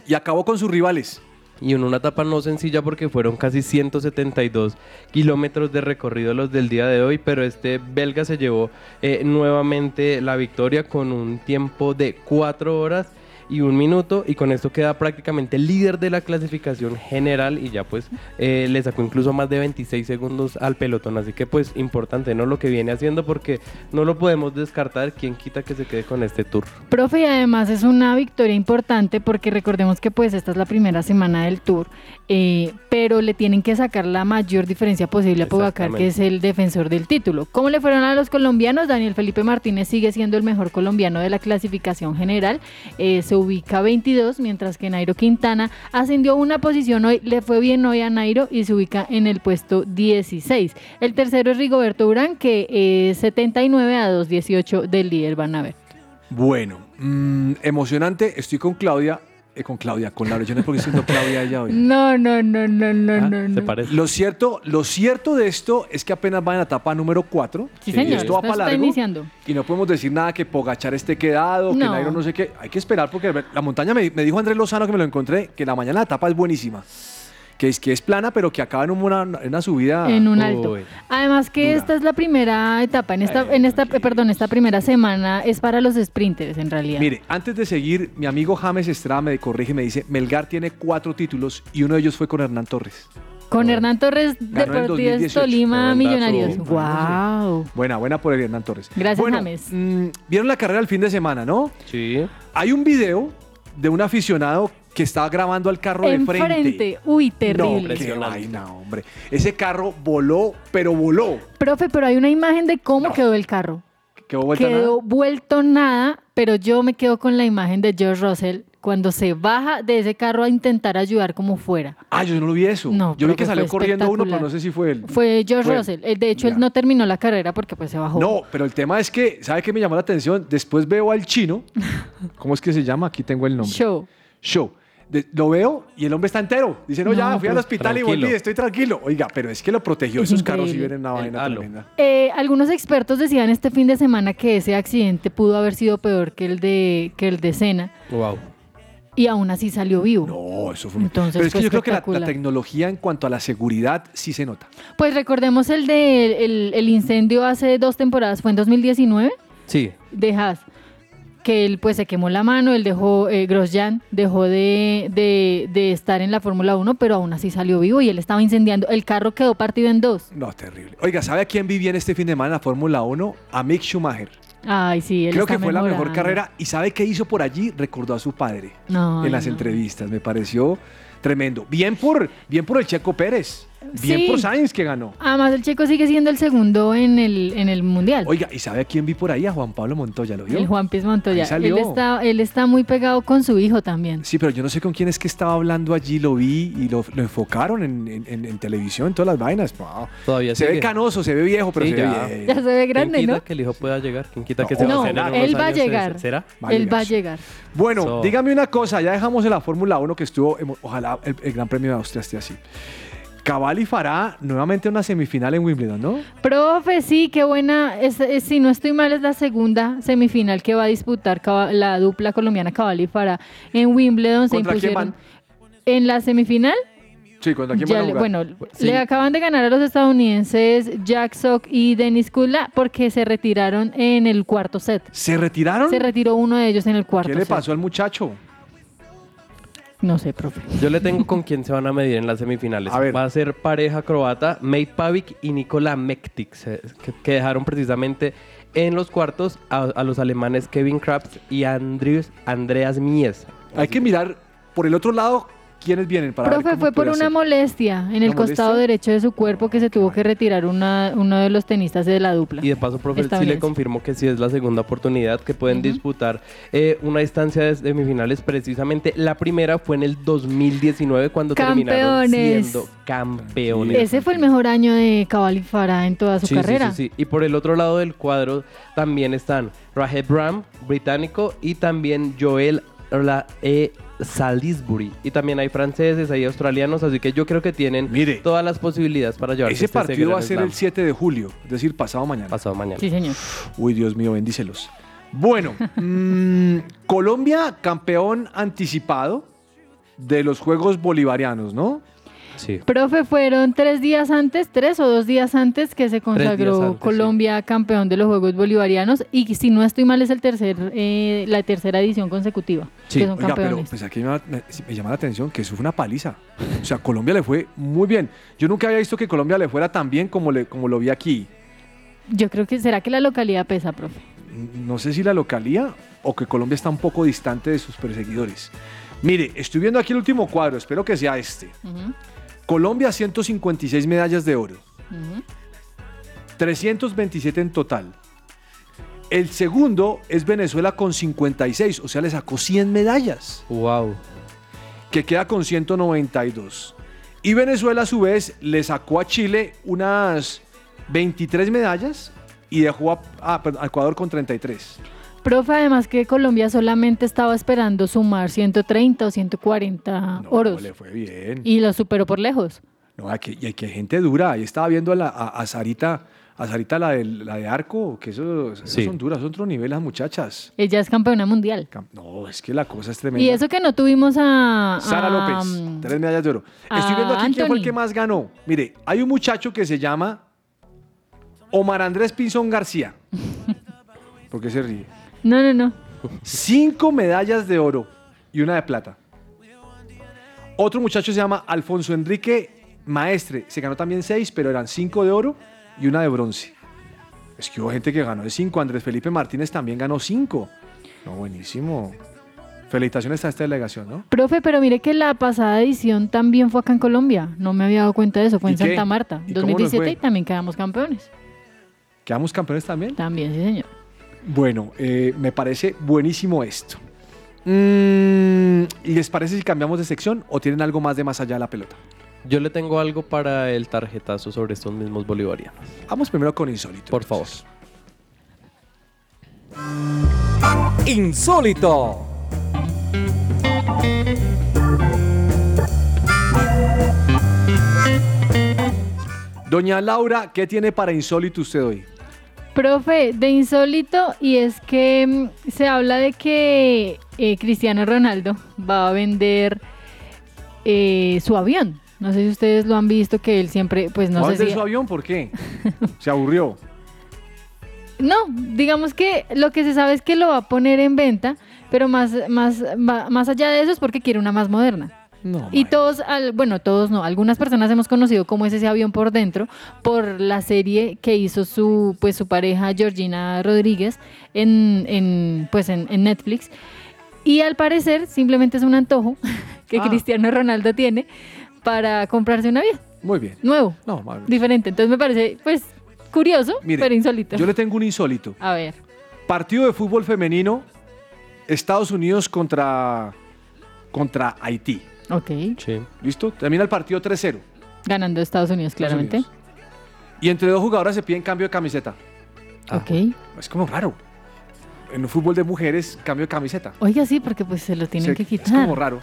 y acabó con sus rivales. Y en una etapa no sencilla porque fueron casi 172 kilómetros de recorrido los del día de hoy, pero este belga se llevó eh, nuevamente la victoria con un tiempo de 4 horas y un minuto y con esto queda prácticamente líder de la clasificación general y ya pues eh, le sacó incluso más de 26 segundos al pelotón, así que pues importante no lo que viene haciendo porque no lo podemos descartar, quien quita que se quede con este tour. Profe, y además es una victoria importante porque recordemos que pues esta es la primera semana del tour, eh, pero le tienen que sacar la mayor diferencia posible a Pogacar, que es el defensor del título. ¿Cómo le fueron a los colombianos? Daniel Felipe Martínez sigue siendo el mejor colombiano de la clasificación general. Eh, ubica 22, mientras que Nairo Quintana ascendió una posición hoy, le fue bien hoy a Nairo y se ubica en el puesto 16. El tercero es Rigoberto Urán, que es 79 a 2.18 del líder, van a ver. Bueno, mm, emocionante. Estoy con Claudia. Eh, con Claudia, con Laura. Yo no sé por qué siento Claudia ella hoy. No, no, no, no, no, Ah, no. no. Lo cierto, lo cierto de esto es que apenas va en la etapa número 4. Sí, señor, Esto va para está largo. iniciando. Y no podemos decir nada que Pogachar esté quedado, que No. Nairo no sé qué. Hay que esperar porque la montaña me, me dijo Andrés Lozano que me lo encontré, que la mañana la etapa es buenísima. Que es, que es plana, pero que acaba en una, en una subida. En un alto. Además que esta es la primera etapa, en esta, en esta, eh, perdón, esta primera semana es para los sprinters en realidad. Mire, antes de seguir, mi amigo James Estrada me corrige y me dice, Melgar tiene cuatro títulos y uno de ellos fue con Hernán Torres. Con Hernán Torres, 2018. Tolima, Millonarios. Wow. Buena, buena por el Hernán Torres. Gracias, Bueno, James. mm, Vieron la carrera el fin de semana, ¿no? Sí. Hay un video de un aficionado que estaba grabando al carro de frente. Enfrente. Uy, terrible. No, qué vaina, hombre. Ese carro voló, pero voló. Profe, pero hay una imagen de cómo quedó el carro. Quedó vuelta quedó nada. vuelto nada, pero yo me quedo con la imagen de George Russell cuando se baja de ese carro a intentar ayudar como fuera. Ah, yo no lo vi eso. No, yo vi que salió corriendo uno, pero no sé si fue él. Fue George Fue. Russell. Eh, De hecho, él no terminó la carrera porque pues se bajó. No, pero el tema es que, ¿sabe qué me llamó la atención? Después veo al chino. ¿Cómo es que se llama? Aquí tengo el nombre. Show. Show. De- lo veo y el hombre está entero. Dice, no, ya No, fui al pues, hospital y volví, estoy tranquilo. Oiga, pero es que lo protegió. Es Esos carros sí increíble. vienen una vaina halo. tremenda. Eh, algunos expertos decían este fin de semana que ese accidente pudo haber sido peor que el de que el de Senna Wow. Y aún así salió vivo. No, eso fue Entonces Pero es que yo creo que la, tecnología en cuanto a la seguridad sí se nota. Pues recordemos el de el, el incendio hace dos temporadas, fue en 2019 Sí. de Haas, que él pues se quemó la mano, él dejó, eh, Grosjean dejó de, de- de estar en la Fórmula 1, pero aún así salió vivo y él estaba incendiando. El carro quedó partido en dos. No, terrible. Oiga, ¿sabe a quién vivía en este fin de semana en la Fórmula 1? A Mick Schumacher. Ay, sí, él Creo que fue la mejor carrera. ¿Y sabe qué hizo por allí? Recordó a su padre No, en las no. entrevistas. Me pareció tremendo. Bien por, bien por el Checo Pérez. Bien Sí. por Sainz que ganó. Además, el checo sigue siendo el segundo en el, en el mundial. Oiga, ¿y sabe a quién vi por ahí? A Juan Pablo Montoya, ¿lo vio? el Juan Piz Montoya. Él está, él está muy pegado con su hijo también. Sí, pero yo no sé con quién es que estaba hablando allí, lo vi y lo, lo enfocaron en, en- en- en televisión, en todas las vainas. Wow. Todavía Se ve sigue. canoso, se ve viejo, pero Sí, se ve ya. bien. Ya se ve grande, ¿Quién quita ¿no? que el hijo pueda llegar? ¿Quién quita que No, se No, va a él va a llegar. ¿Será? Va a Él va a llegar. Bueno, So- dígame una cosa, ya dejamos en la Fórmula 1 que estuvo, emo- ojalá el, el Gran Premio de Austria esté así. Cavalli fará nuevamente una semifinal en Wimbledon, ¿no? Profe, sí, qué buena. Es, es- si no estoy mal, es la segunda semifinal que va a disputar la dupla colombiana Cabal y Farah en Wimbledon. Se ¿Contra quién impusieron en la semifinal. Sí, aquí ya van a jugar. bueno, Sí. le acaban de ganar a los estadounidenses Jack Sock y Denis Kula porque se retiraron en el cuarto set. ¿Se retiraron? Se retiró uno de ellos en el cuarto ¿Qué le set. pasó al muchacho? No sé, profe. Yo le tengo con quién se van a medir en las semifinales. A ver. Va a ser pareja croata, Mate Pavic y Nikola Mektic, que, dejaron precisamente en los cuartos a, a los alemanes Kevin Krabs y Andreas, Andreas Mies. Hay que mirar por el otro lado quiénes vienen para Profe, fue por una molestia en el ¿Una costado molestia? derecho de su cuerpo que se tuvo que retirar una, uno de los tenistas de la dupla. Y de paso, profe, sí le confirmo que sí es la segunda oportunidad que pueden disputar eh, una distancia de semifinales. Precisamente la primera fue en el 2019 cuando terminaron Campeones. siendo campeones. Ese fue el mejor año de Cabal y Farah en toda su Sí, sí, carrera. sí, sí. Y por el otro lado del cuadro también están Raheb Bram, británico, y también Joel la, eh, Salisbury. Y también hay franceses, hay australianos, así que yo creo que tienen todas las posibilidades para llevarse Ese este partido va a ser el Slam. 7 de julio, es decir, pasado mañana. Pasado mañana. Sí, señor. Uy, Dios mío, bendícelos. Bueno, mm, Colombia campeón anticipado de los Juegos Bolivarianos, ¿no? Sí. Profe, fueron tres días antes, tres o dos días antes que se consagró antes, Colombia campeón de los Juegos Bolivarianos y si no estoy mal es el tercer, eh, la tercera edición consecutiva que son Oiga, pero pues aquí me, llama- me- me llama la atención que eso fue una paliza. O sea, Colombia le fue muy bien. Yo nunca había visto que Colombia le fuera tan bien como, le, como lo vi aquí. Yo creo que será que la localidad pesa, profe. No sé si la localía o que Colombia está un poco distante de sus perseguidores. Mire, estoy viendo aquí el último cuadro, espero que sea este. Colombia 156 medallas de oro, 327 en total. El segundo es Venezuela con 56, o sea, le sacó 100 medallas. Wow. Que queda con 192. Y Venezuela a su vez le sacó a Chile unas 23 medallas y dejó a, a Ecuador con 33. Profe, además que Colombia solamente estaba esperando sumar 130 o 140 oros. Le fue bien. Y lo superó por lejos. No, aquí, y aquí hay gente dura. Ahí estaba viendo a, la- a, a Sarita, a Sarita la, de, la de arco, que eso, Sí. son duras, son otro nivel las muchachas. Ella es campeona mundial. No, es que la cosa es tremenda. Y eso que no tuvimos a... Sara a, López, um, tres medallas de oro. Estoy viendo aquí quién fue el Anthony. que más ganó. Mire, hay un muchacho que se llama Omar Andrés Pinzón García. ¿Por qué se ríe? No, no, no. Cinco medallas de oro y una de plata. Otro muchacho se llama Alfonso Enrique Maestre. Se ganó también seis, pero eran cinco de oro y una de bronce. Es que hubo gente que ganó de cinco. Andrés Felipe Martínez también ganó cinco. No, buenísimo. Felicitaciones a esta delegación, ¿no? Profe, pero mire que la pasada edición también fue acá en Colombia. No me había dado cuenta de eso. Fue ¿Y en? Santa Marta, ¿Y cómo nos 2017, fue? y también quedamos campeones. ¿Quedamos campeones también? También, sí, señor. Bueno, eh, me parece buenísimo esto. Mm, ¿Y les parece si cambiamos de sección o tienen algo más de más allá de la pelota? Yo le tengo algo para el tarjetazo sobre estos mismos bolivarianos. Vamos primero con insólito. Por favor. Insólito. Doña Laura, ¿qué tiene para insólito usted hoy? Profe, de insólito, y es que mm, se habla de que eh, Cristiano Ronaldo va a vender eh, su avión. No sé si ustedes lo han visto, que él siempre, pues no ¿Va sé vender si... su avión? ¿Por qué? Se aburrió. No, digamos que lo que se sabe es que lo va a poner en venta, pero más, más, más allá de eso es porque quiere una más moderna. No, Y todos, al- bueno, todos no, algunas personas hemos conocido cómo es ese avión por dentro por la serie que hizo su, pues, su pareja Georgina Rodríguez en, en, pues, en, en Netflix. Y al parecer simplemente es un antojo que Ah. Cristiano Ronaldo tiene para comprarse un avión Muy bien. nuevo, No, diferente. Entonces me parece, pues, curioso, Mire, pero insólito. Yo le tengo un insólito. A ver. Partido de fútbol femenino, Estados Unidos contra, contra Haití. Ok. Sí. ¿Listo? Termina el partido 3-0. Ganando Estados Unidos, claramente. Y entre dos jugadoras se piden cambio de camiseta. Ok. Es como raro. En un fútbol de mujeres, cambio de camiseta. Oiga, sí, porque pues se lo tienen Se- que quitar. Es como raro.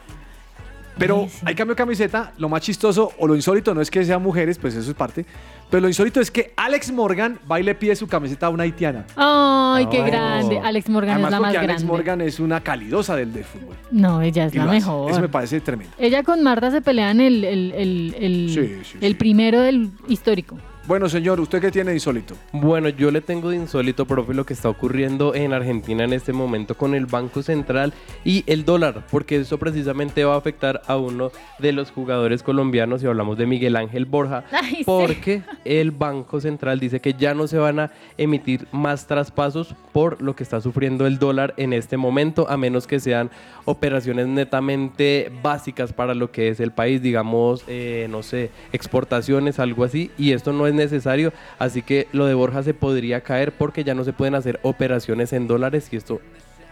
Pero hay cambio de camiseta. Lo más chistoso o lo insólito no es que sean mujeres, pues eso es parte. Pero lo insólito es que Alex Morgan va y le pide su camiseta a una haitiana. Ay, qué grande. Alex Morgan Además, es la más Alex grande. Morgan es una calidosa del de fútbol. No, ella es Y la mejor. Eso me parece tremendo. Ella con Marta se pelean el, el, el, el, Sí, sí, el primero del histórico. Bueno, señor, ¿usted qué tiene de insólito? Bueno, yo le tengo de insólito, profe, lo que está ocurriendo en Argentina en este momento con el Banco Central y el dólar, porque eso precisamente va a afectar a uno de los jugadores colombianos, y hablamos de Miguel Ángel Borja, Ay, sí. porque el Banco Central dice que ya no se van a emitir más traspasos por lo que está sufriendo el dólar en este momento, a menos que sean operaciones netamente básicas para lo que es el país, digamos, eh, no sé, exportaciones, algo así, y esto no es necesario, así que lo de Borja se podría caer porque ya no se pueden hacer operaciones en dólares y esto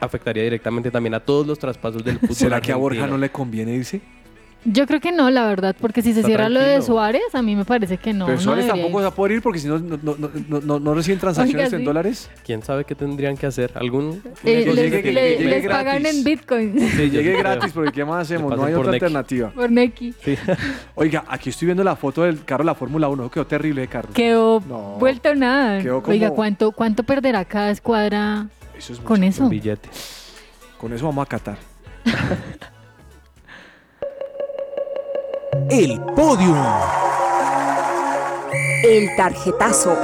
afectaría directamente también a todos los traspasos del fútbol. ¿Será que a Borja no le conviene irse? Yo creo que no, la verdad, porque si se Está cierra lo de. Suárez, a mí me parece que no. Pero Suárez tampoco se va a poder ir porque si no, no, no, no, no- no reciben transacciones Oiga, en sí. dólares. ¿Quién sabe qué tendrían que hacer? ¿Algún Eh, Llegue- les pagan en Bitcoin. Sí, yo Llegue gratis porque ¿qué más hacemos? No hay otra alternativa. Por Neki. Oiga, aquí estoy viendo la foto del carro de la Fórmula 1. Quedó terrible, Carlos. Quedó No. vuelto nada. Quedó como- Oiga, ¿cuánto, ¿cuánto perderá cada escuadra Eso es con eso? Con eso vamos a catar. El podium. El tarjetazo.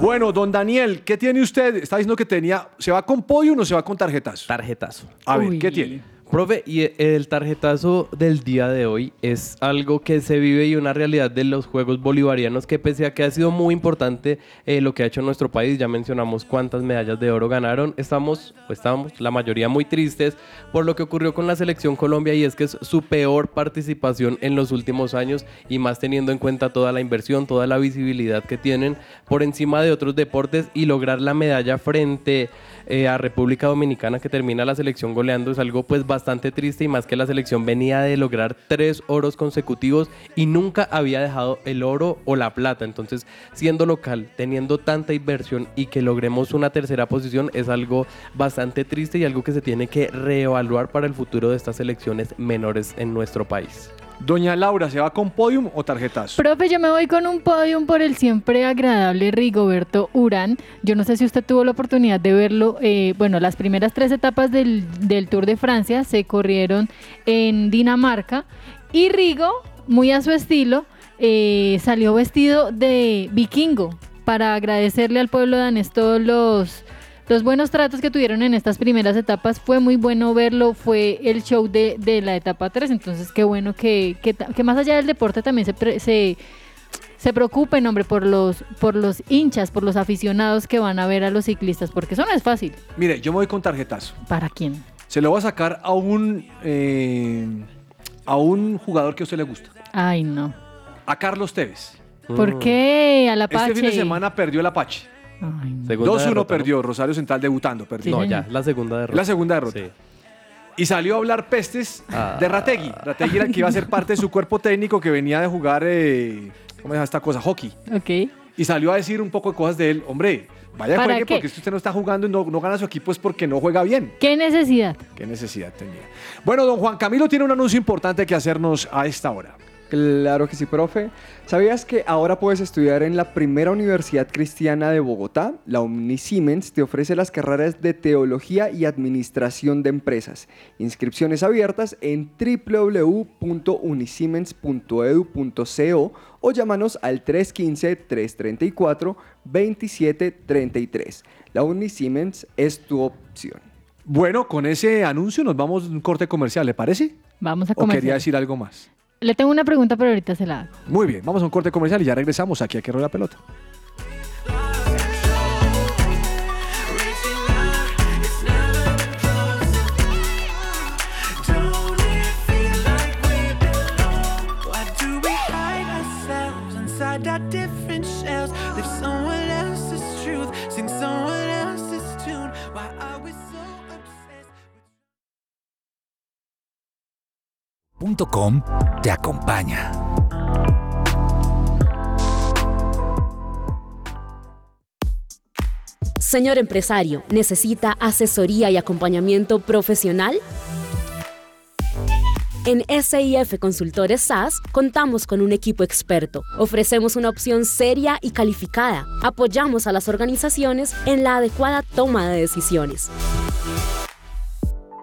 Bueno, don Daniel, ¿qué tiene usted? Está diciendo que tenía. ¿Se va con podio o no se va con tarjetazo? Tarjetazo. A ver, Uy. ¿qué tiene? Profe, y el tarjetazo del día de hoy es algo que se vive y una realidad de los Juegos Bolivarianos que pese a que ha sido muy importante eh, lo que ha hecho nuestro país, ya mencionamos cuántas medallas de oro ganaron, estamos, pues estamos la mayoría muy tristes por lo que ocurrió con la selección Colombia y es que es su peor participación en los últimos años y más teniendo en cuenta toda la inversión, toda la visibilidad que tienen por encima de otros deportes y lograr la medalla frente eh, a República Dominicana que termina la selección goleando es algo pues bastante triste y más que la selección venía de lograr tres oros consecutivos y nunca había dejado el oro o la plata. Entonces, siendo local, teniendo tanta inversión y que logremos una tercera posición es algo bastante triste y algo que se tiene que reevaluar para el futuro de estas selecciones menores en nuestro país. Doña Laura, ¿se va con podium o tarjetazo? Profe, yo me voy con un podium por el siempre agradable Rigoberto Urán. Yo no sé si usted tuvo la oportunidad de verlo. eh, bueno, las primeras tres etapas del, Tour de Francia se corrieron en Dinamarca y Rigo, muy a su estilo, eh, salió vestido de vikingo para agradecerle al pueblo danés todos los, los buenos tratos que tuvieron en estas primeras etapas. Fue muy bueno verlo, fue el show de, de la etapa 3, entonces qué bueno que, que, que más allá del deporte también se, pre- se, se preocupen, hombre, por los, por los hinchas, por los aficionados que van a ver a los ciclistas, porque eso no es fácil. Mire, yo me voy con tarjetazo. ¿Para quién? Se lo voy a sacar a un, eh, a un jugador que a usted le gusta. Ay, no. A Carlos Tevez. ¿Por qué? A la Este fin de semana perdió el Apache. Segunda 2-1 derrota, ¿no? perdió, Rosario Central debutando. Perdió. no, ya, la segunda derrota. La segunda derrota. Sí. Y salió a hablar pestes Ah. de Rategui. Rategui era el que iba a ser parte de su cuerpo técnico que venía de jugar, eh, ¿cómo se llama esta cosa? Hockey. Ok. Y salió a decir un poco de cosas de él. Hombre, vaya ¿Para juegue qué? porque si usted no está jugando y no, no gana su equipo es porque no juega bien. ¿Qué necesidad? ¿Qué necesidad tenía? Bueno, don Juan Camilo tiene un anuncio importante que hacernos a esta hora. Claro que sí, profe. ¿Sabías que ahora puedes estudiar en la primera universidad cristiana de Bogotá? La Omni Siemens te ofrece las carreras de Teología y Administración de Empresas. Inscripciones abiertas en www.unisiemens.edu.co o llámanos al 315-334-2733. La Omni Siemens es tu opción. Bueno, con ese anuncio nos vamos a un corte comercial, ¿le parece? Vamos a ¿O quería comer. decir algo más? Le tengo una pregunta, pero ahorita se la hago. Muy bien, vamos a un corte comercial y ya regresamos aquí a Que Rueda la Pelota. Te acompaña. Señor empresario, ¿necesita asesoría y acompañamiento profesional? En SIF Consultores SAS contamos con un equipo experto. Ofrecemos una opción seria y calificada. Apoyamos a las organizaciones en la adecuada toma de decisiones.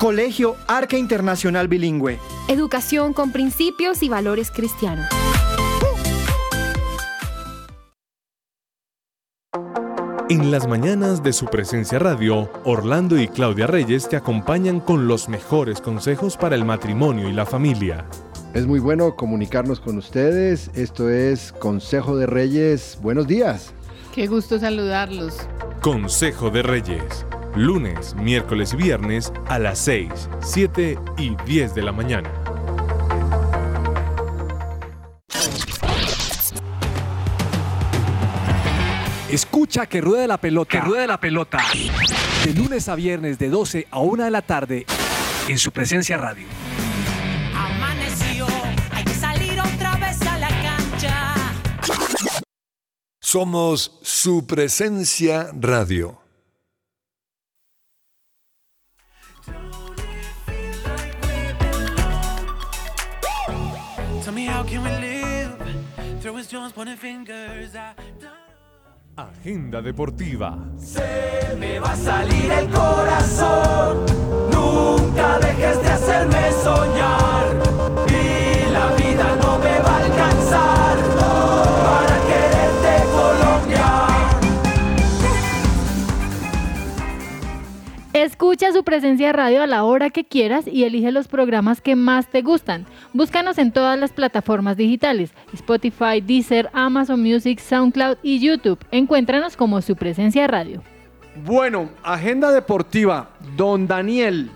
Colegio Arca Internacional Bilingüe. Educación con principios y valores cristianos. En las mañanas de su presencia radio, Orlando y Claudia Reyes te acompañan con los mejores consejos para el matrimonio y la familia. Es muy bueno comunicarnos con ustedes. Esto es Consejo de Reyes. Buenos días. Qué gusto saludarlos. Consejo de Reyes. Lunes, miércoles y viernes a las 6, 7 y 10 de la mañana. Escucha que ruede la pelota. Que ruede la pelota. De lunes a viernes de 12 a 1 de la tarde en su presencia radio. Amaneció, hay que salir otra vez a la cancha. Somos su presencia radio. Agenda deportiva. Se me va a salir el corazón. Nunca dejes de hacerme soñar. Y la vida no me va a alcanzar para Escucha su presencia radio a la hora que quieras y elige los programas que más te gustan. Búscanos en todas las plataformas digitales: Spotify, Deezer, Amazon Music, SoundCloud y YouTube. Encuéntranos como su presencia radio. Bueno, agenda deportiva. Don Daniel.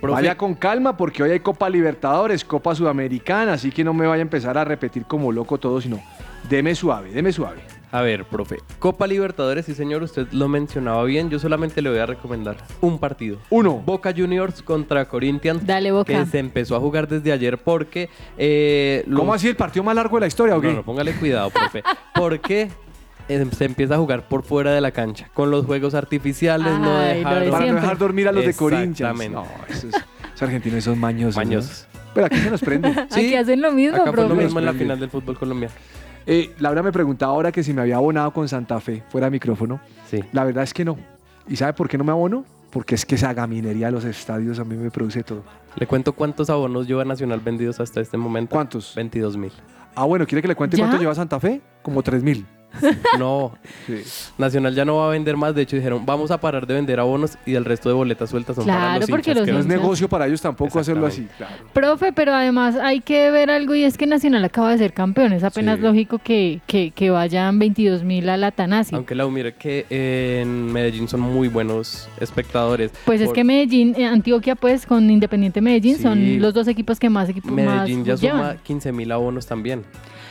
Profe. Vaya con calma porque hoy hay Copa Libertadores, Copa Sudamericana, así que no me vaya a empezar a repetir como loco todo, sino deme suave, deme suave. A ver, profe. Copa Libertadores, sí señor, usted lo mencionaba bien. Yo solamente le voy a recomendar un partido. Uno. Boca Juniors contra Corinthians. Dale, Boca. Que se empezó a jugar desde ayer porque... eh, ¿Cómo así el partido más largo de la historia o qué? No, no, póngale cuidado, profe. Porque eh, se empieza a jugar por fuera de la cancha. Con los juegos artificiales, no Ay, dejar... de Para no dejar dormir a los de Corinthians. Exactamente. No, esos, esos argentinos son mañosos. ¿no? Mañosos. Pero aquí se nos prende. Aquí hacen lo mismo, Acá fue lo mismo en la final del fútbol colombiano. Eh, Laura me preguntaba ahora que si me había abonado con Santa Fe, fuera de micrófono. Sí. La verdad es que no. ¿Y sabe por qué no me abono? Porque es que esa gaminería de los estadios a mí me produce todo. Le cuento cuántos abonos lleva Nacional vendidos hasta este momento. ¿Cuántos? 22 mil. Ah, bueno, ¿quiere que le cuente ¿Ya? cuánto lleva Santa Fe? Como 3 mil. No, Sí. Nacional ya no va a vender más. De hecho, dijeron, vamos a parar de vender abonos y el resto de boletas sueltas son para Claro, los porque hinchas. los que No es hinchas- negocio para ellos tampoco hacerlo así. Claro. Profe, pero además hay que ver algo y es que Nacional acaba de ser campeón. Es apenas Sí. lógico que, que, que vayan 22 mil a la Tanasi. Aunque Lau, mire que en Medellín son muy buenos espectadores. Pues es Por- que Medellín, eh, Antioquia, pues con Independiente Medellín Sí. son los dos equipos que más equipos Medellín más ya llevan. suma 15 mil abonos también.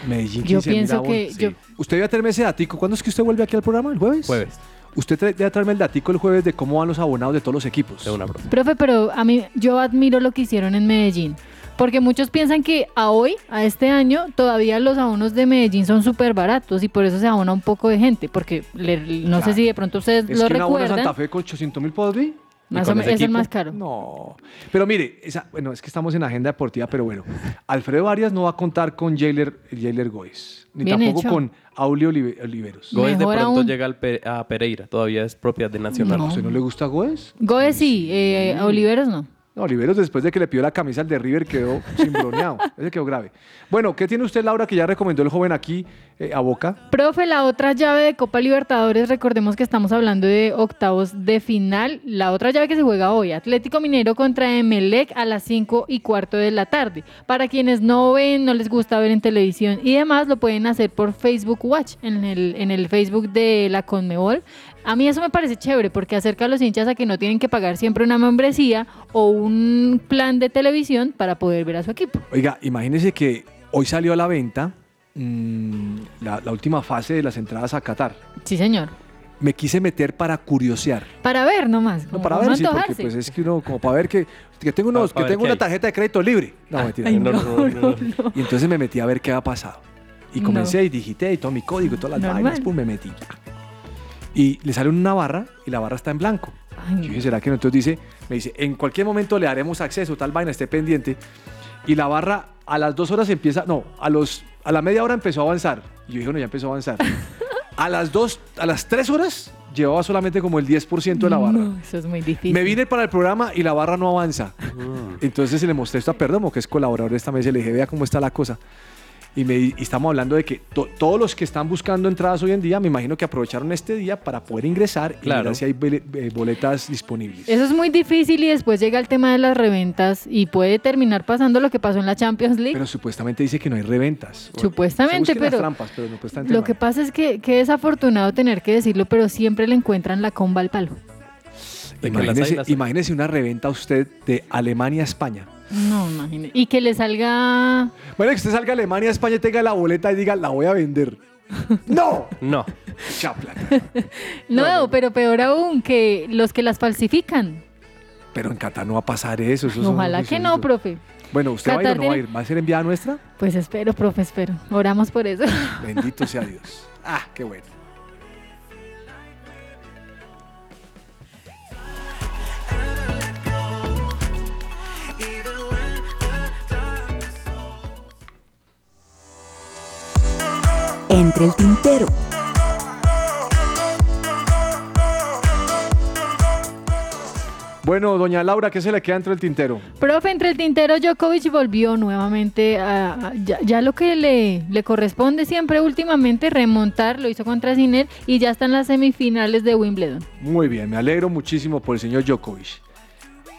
Medellín, Yo 15.000 pienso abonos. que yo- ¿Usted iba a traerme ese datico? ¿Cuándo es que usted vuelve aquí al programa? ¿El jueves? Jueves, Usted debe traerme el datico el jueves de cómo van los abonados de todos los equipos. de una profe. Profe, pero a mí yo admiro lo que hicieron en Medellín. Porque muchos piensan que a hoy, a este año, todavía los abonos de Medellín son súper baratos y por eso se abona un poco de gente. Porque le- no sé si de pronto ustedes Es lo que un abono a recuerdan. Santa Fe con 800 mil podri. Más con o menos, ese es el más caro. No. Pero mire, esa, bueno, es que estamos en agenda deportiva, pero bueno. Alfredo Arias no va a contar con Jailer, Jailer Goes. Ni Bien tampoco hecho. con Aulio Olive- Oliveros. Goes de pronto aún. llega al Pe- a Pereira, todavía es propiedad de Nacional. ¿A usted no le gusta Goes? Goes sí, eh, a Oliveros no. No, Oliveros después de que le pidió la camisa al de River quedó cimbroneado. Ese quedó grave. Bueno, ¿qué tiene usted, Laura, que ya recomendó el joven aquí eh, a Boca? Profe, la otra llave de Copa Libertadores, recordemos que estamos hablando de octavos de final. La otra llave que se juega hoy, Atlético Minero contra Emelec a las 5 y cuarto de la tarde. Para quienes no ven, no les gusta ver en televisión y demás, lo pueden hacer por Facebook Watch, en el, en el Facebook de la Conmebol. A mí eso me parece chévere porque acerca a los hinchas a que no tienen que pagar siempre una membresía o un plan de televisión para poder ver a su equipo. Oiga, imagínese que hoy salió a la venta mm, la, la última fase de las entradas a Qatar. Sí, señor. Me quise meter para curiosear. Para ver nomás. No, para ver, sí, porque pues es que uno, como para ver que, que tengo, unos, Para que ver tengo una hay. tarjeta de crédito libre. No, mentira. Ay, no, no, no, no, no, no. Y entonces me metí a ver qué había pasado. Y No. comencé y digité y todo mi código y todas las Normal. vainas, pum, me metí. Y le sale una barra y la barra está en blanco. Ay, Yo dije, ¿será que no? Entonces dice, me dice, en cualquier momento le daremos acceso, tal vaina, esté pendiente. Y la barra a las dos horas empieza, no, a, los, a la media hora empezó a avanzar. Y yo dije, no, ya empezó a avanzar. A las dos, a las tres horas llevaba solamente como el 10% de la barra. No, eso es muy difícil. Me vine para el programa y la barra no avanza. Entonces le mostré esto a Perdomo, que es colaborador de esta mesa, y le dije, vea cómo está la cosa. Y, me, y estamos hablando de que to- todos los que están buscando entradas hoy en día, me imagino que aprovecharon este día para poder ingresar y mirar si hay eh, boletas disponibles. Eso es muy difícil y después llega el tema de las reventas y puede terminar pasando lo que pasó en la Champions League. Pero supuestamente dice que no hay reventas. Supuestamente, las pero trampas, pero no puede estar en Lo que pasa es que, que desafortunado tener que decirlo, pero siempre le encuentran la comba al palo. Las Imagínese, águilas- imagínese una reventa a usted de Alemania a España. No, imagínate. Y que le salga. Bueno, que usted salga a Alemania a España y tenga la boleta y diga, la voy a vender. ¡No! No. Mucha plata. No, pero peor aún, que los que las falsifican. Pero en Qatar no va a pasar eso. eso son- Ojalá que no, profe. Bueno, ¿usted va a ir o no va a ir? ¿Va a ser enviada nuestra? Pues espero, profe, espero. Oramos por eso. Bendito sea Dios. Ah, qué bueno. Entre el tintero. Bueno, doña Laura, ¿qué se le queda entre el tintero? Profe, entre el tintero Djokovic volvió nuevamente a, ya, ya lo que le, le corresponde siempre últimamente remontar, lo hizo contra Sinner y ya están las semifinales de Wimbledon. Muy bien, me alegro muchísimo por el señor Djokovic.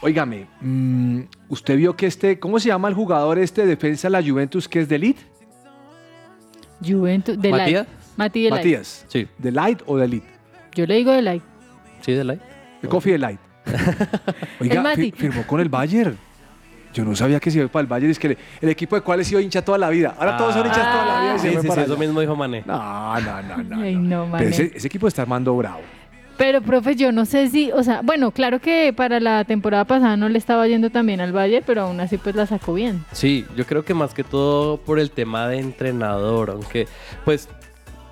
Óigame, mm, ¿usted vio que este, ¿cómo se llama el jugador este defensa de la Juventus que es de Elite? Juventus, de ¿Matías? Mati de. Matías. Sí. ¿De Light o de Elite? Yo le digo de Light. Sí, de Light. De Coffee de Light. Oiga, El Mati. fi- firmó con el Bayern. Yo no sabía que se iba para el Bayern. Es que el, el equipo de cuál he sido hincha toda la vida. Ahora todos son hinchas toda la vida. y se Ah, Sí, sí, sí, eso mismo dijo Mané. No, no, no, no. Ay, no, Pero Mané. ese, ese equipo está armando bravo. Pero, profe, yo no sé si, o sea, bueno, claro que para la temporada pasada no le estaba yendo tan bien al Valle, pero aún así pues la sacó bien. Sí, yo creo que más que todo por el tema de entrenador, aunque pues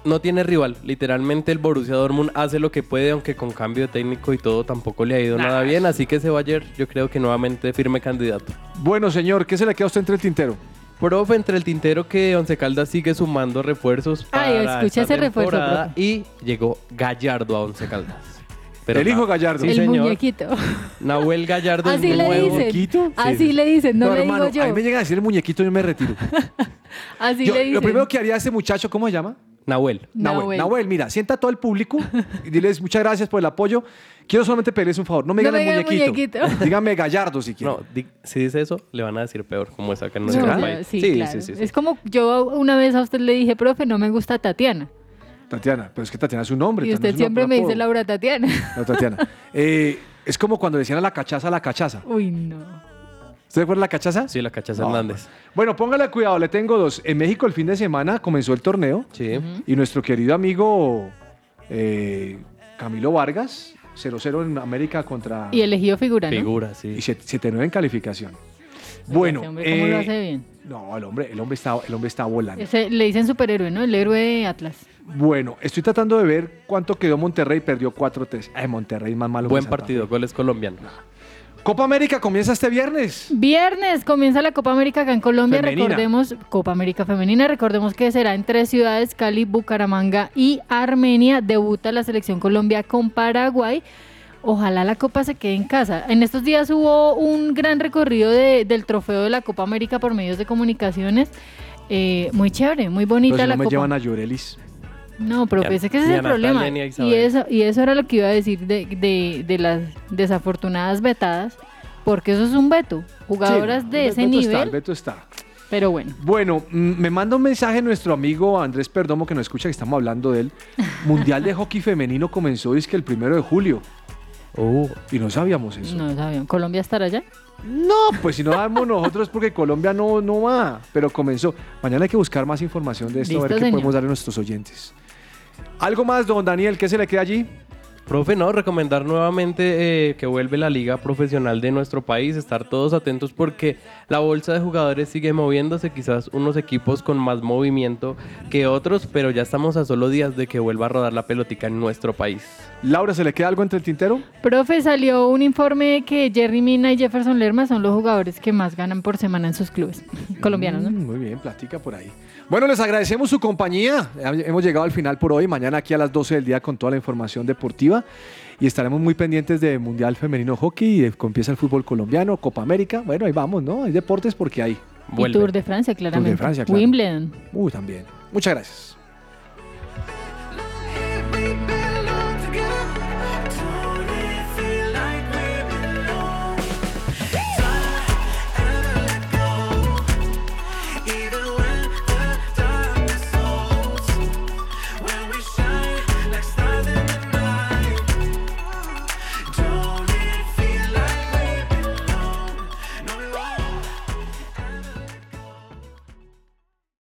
no tiene rival. Literalmente el Borussia Dortmund hace lo que puede, aunque con cambio de técnico y todo tampoco le ha ido nada bien. Así que ese Bayern yo creo que nuevamente firme candidato. Bueno, señor, ¿qué se le queda a usted entre el tintero? Profe, entre el tintero que Once Caldas sigue sumando refuerzos para Ay, escucha esta ese refuerzo, temporada, profe. y llegó Gallardo a Once Caldas. El hijo Gallardo. Sí, el señor. muñequito. Nahuel Gallardo Así es le nuevo. dicen. Así le dicen, no, le hermano, digo yo. A mí me llega a decir el muñequito y yo me retiro. Así Yo- le dicen. lo primero que haría este muchacho, ¿cómo se llama? Nahuel. Nahuel. Nahuel. Nahuel, mira, sienta a todo el público y diles muchas gracias por el apoyo. Quiero solamente pedirles un favor. No me digan el muñequito. muñequito. Díganme Gallardo si quieren. No, di- si dice eso, le van a decir peor, como es acá en No, sea, país. sí, claro. Es como yo una vez a usted le dije, profe, no me gusta Tatiana. Tatiana, pero es que Tatiana es un nombre. y Tatiana usted es un siempre me dice. Laura Tatiana. No, Tatiana. Eh, es como cuando decían a la cachaza, a la cachaza. Uy, no. ¿Usted recuerda la cachaza? Sí, la cachaza No, Hernández. Bueno, póngale cuidado, le tengo dos. En México el fin de semana comenzó el torneo. Sí. Y nuestro querido amigo eh, Camilo Vargas, 0-0 en América contra... Y elegido figura, ¿no? Figura, sí. Y 7-9 en calificación. Bueno, ¿cómo lo eh, hace bien? no, el hombre, el hombre está, el hombre está volando. Ese, le dicen superhéroe, ¿no? El héroe Atlas. Bueno, estoy tratando de ver cuánto quedó Monterrey, perdió 4-3. Ay, Monterrey es más malo. que Buen Santa partido, goles colombianos. Fe. Copa América comienza este viernes. Viernes comienza la Copa América acá en Colombia. Femenina. Recordemos, Copa América Femenina, recordemos que será en tres ciudades, Cali, Bucaramanga y Armenia. Debuta la selección Colombia con Paraguay. Ojalá la Copa se quede en casa. En estos días hubo un gran recorrido de- del trofeo de la Copa América por medios de comunicaciones. Eh, muy chévere, muy bonita Pero si la no me Copa. llevan a Llorelis. No, pero a- pensé que ese es el problema. Y eso, y eso era lo que iba a decir de, de- de las desafortunadas vetadas, porque eso es un veto. Jugadoras Sí, de el ese Beto está, nivel, el Beto está. pero bueno. Bueno, me manda un mensaje nuestro amigo Andrés Perdomo que nos escucha que estamos hablando de él. Mundial de Hockey Femenino comenzó es que el primero de julio. Y no sabíamos eso. No sabían. ¿Colombia estará allá? No, pues si no damos nosotros porque Colombia no, no va, pero comenzó. Mañana hay que buscar más información de esto, a ver qué señor. podemos darle a nuestros oyentes. ¿Algo más, don Daniel? ¿Qué se le queda allí? Profe, no, recomendar nuevamente eh, que vuelve la liga profesional de nuestro país, estar todos atentos porque la bolsa de jugadores sigue moviéndose, quizás unos equipos con más movimiento que otros, pero ya estamos a solo días de que vuelva a rodar la pelotica en nuestro país. Laura, ¿se le queda algo entre el tintero? Profe, salió un informe que Jerry Mina y Jefferson Lerma son los jugadores que más ganan por semana en sus clubes colombianos, ¿no? Mm, Muy bien, platica por ahí. Bueno, les agradecemos su compañía. Hemos llegado al final por hoy. Mañana aquí a las 12 del día con toda la información deportiva. Y estaremos muy pendientes de Mundial Femenino Hockey y de cómo empieza el fútbol colombiano, Copa América. Bueno, ahí vamos, ¿no? Hay deportes porque hay. Y Tour de Francia, claramente. Francia, claro. Wimbledon. Uy, también. Muchas gracias.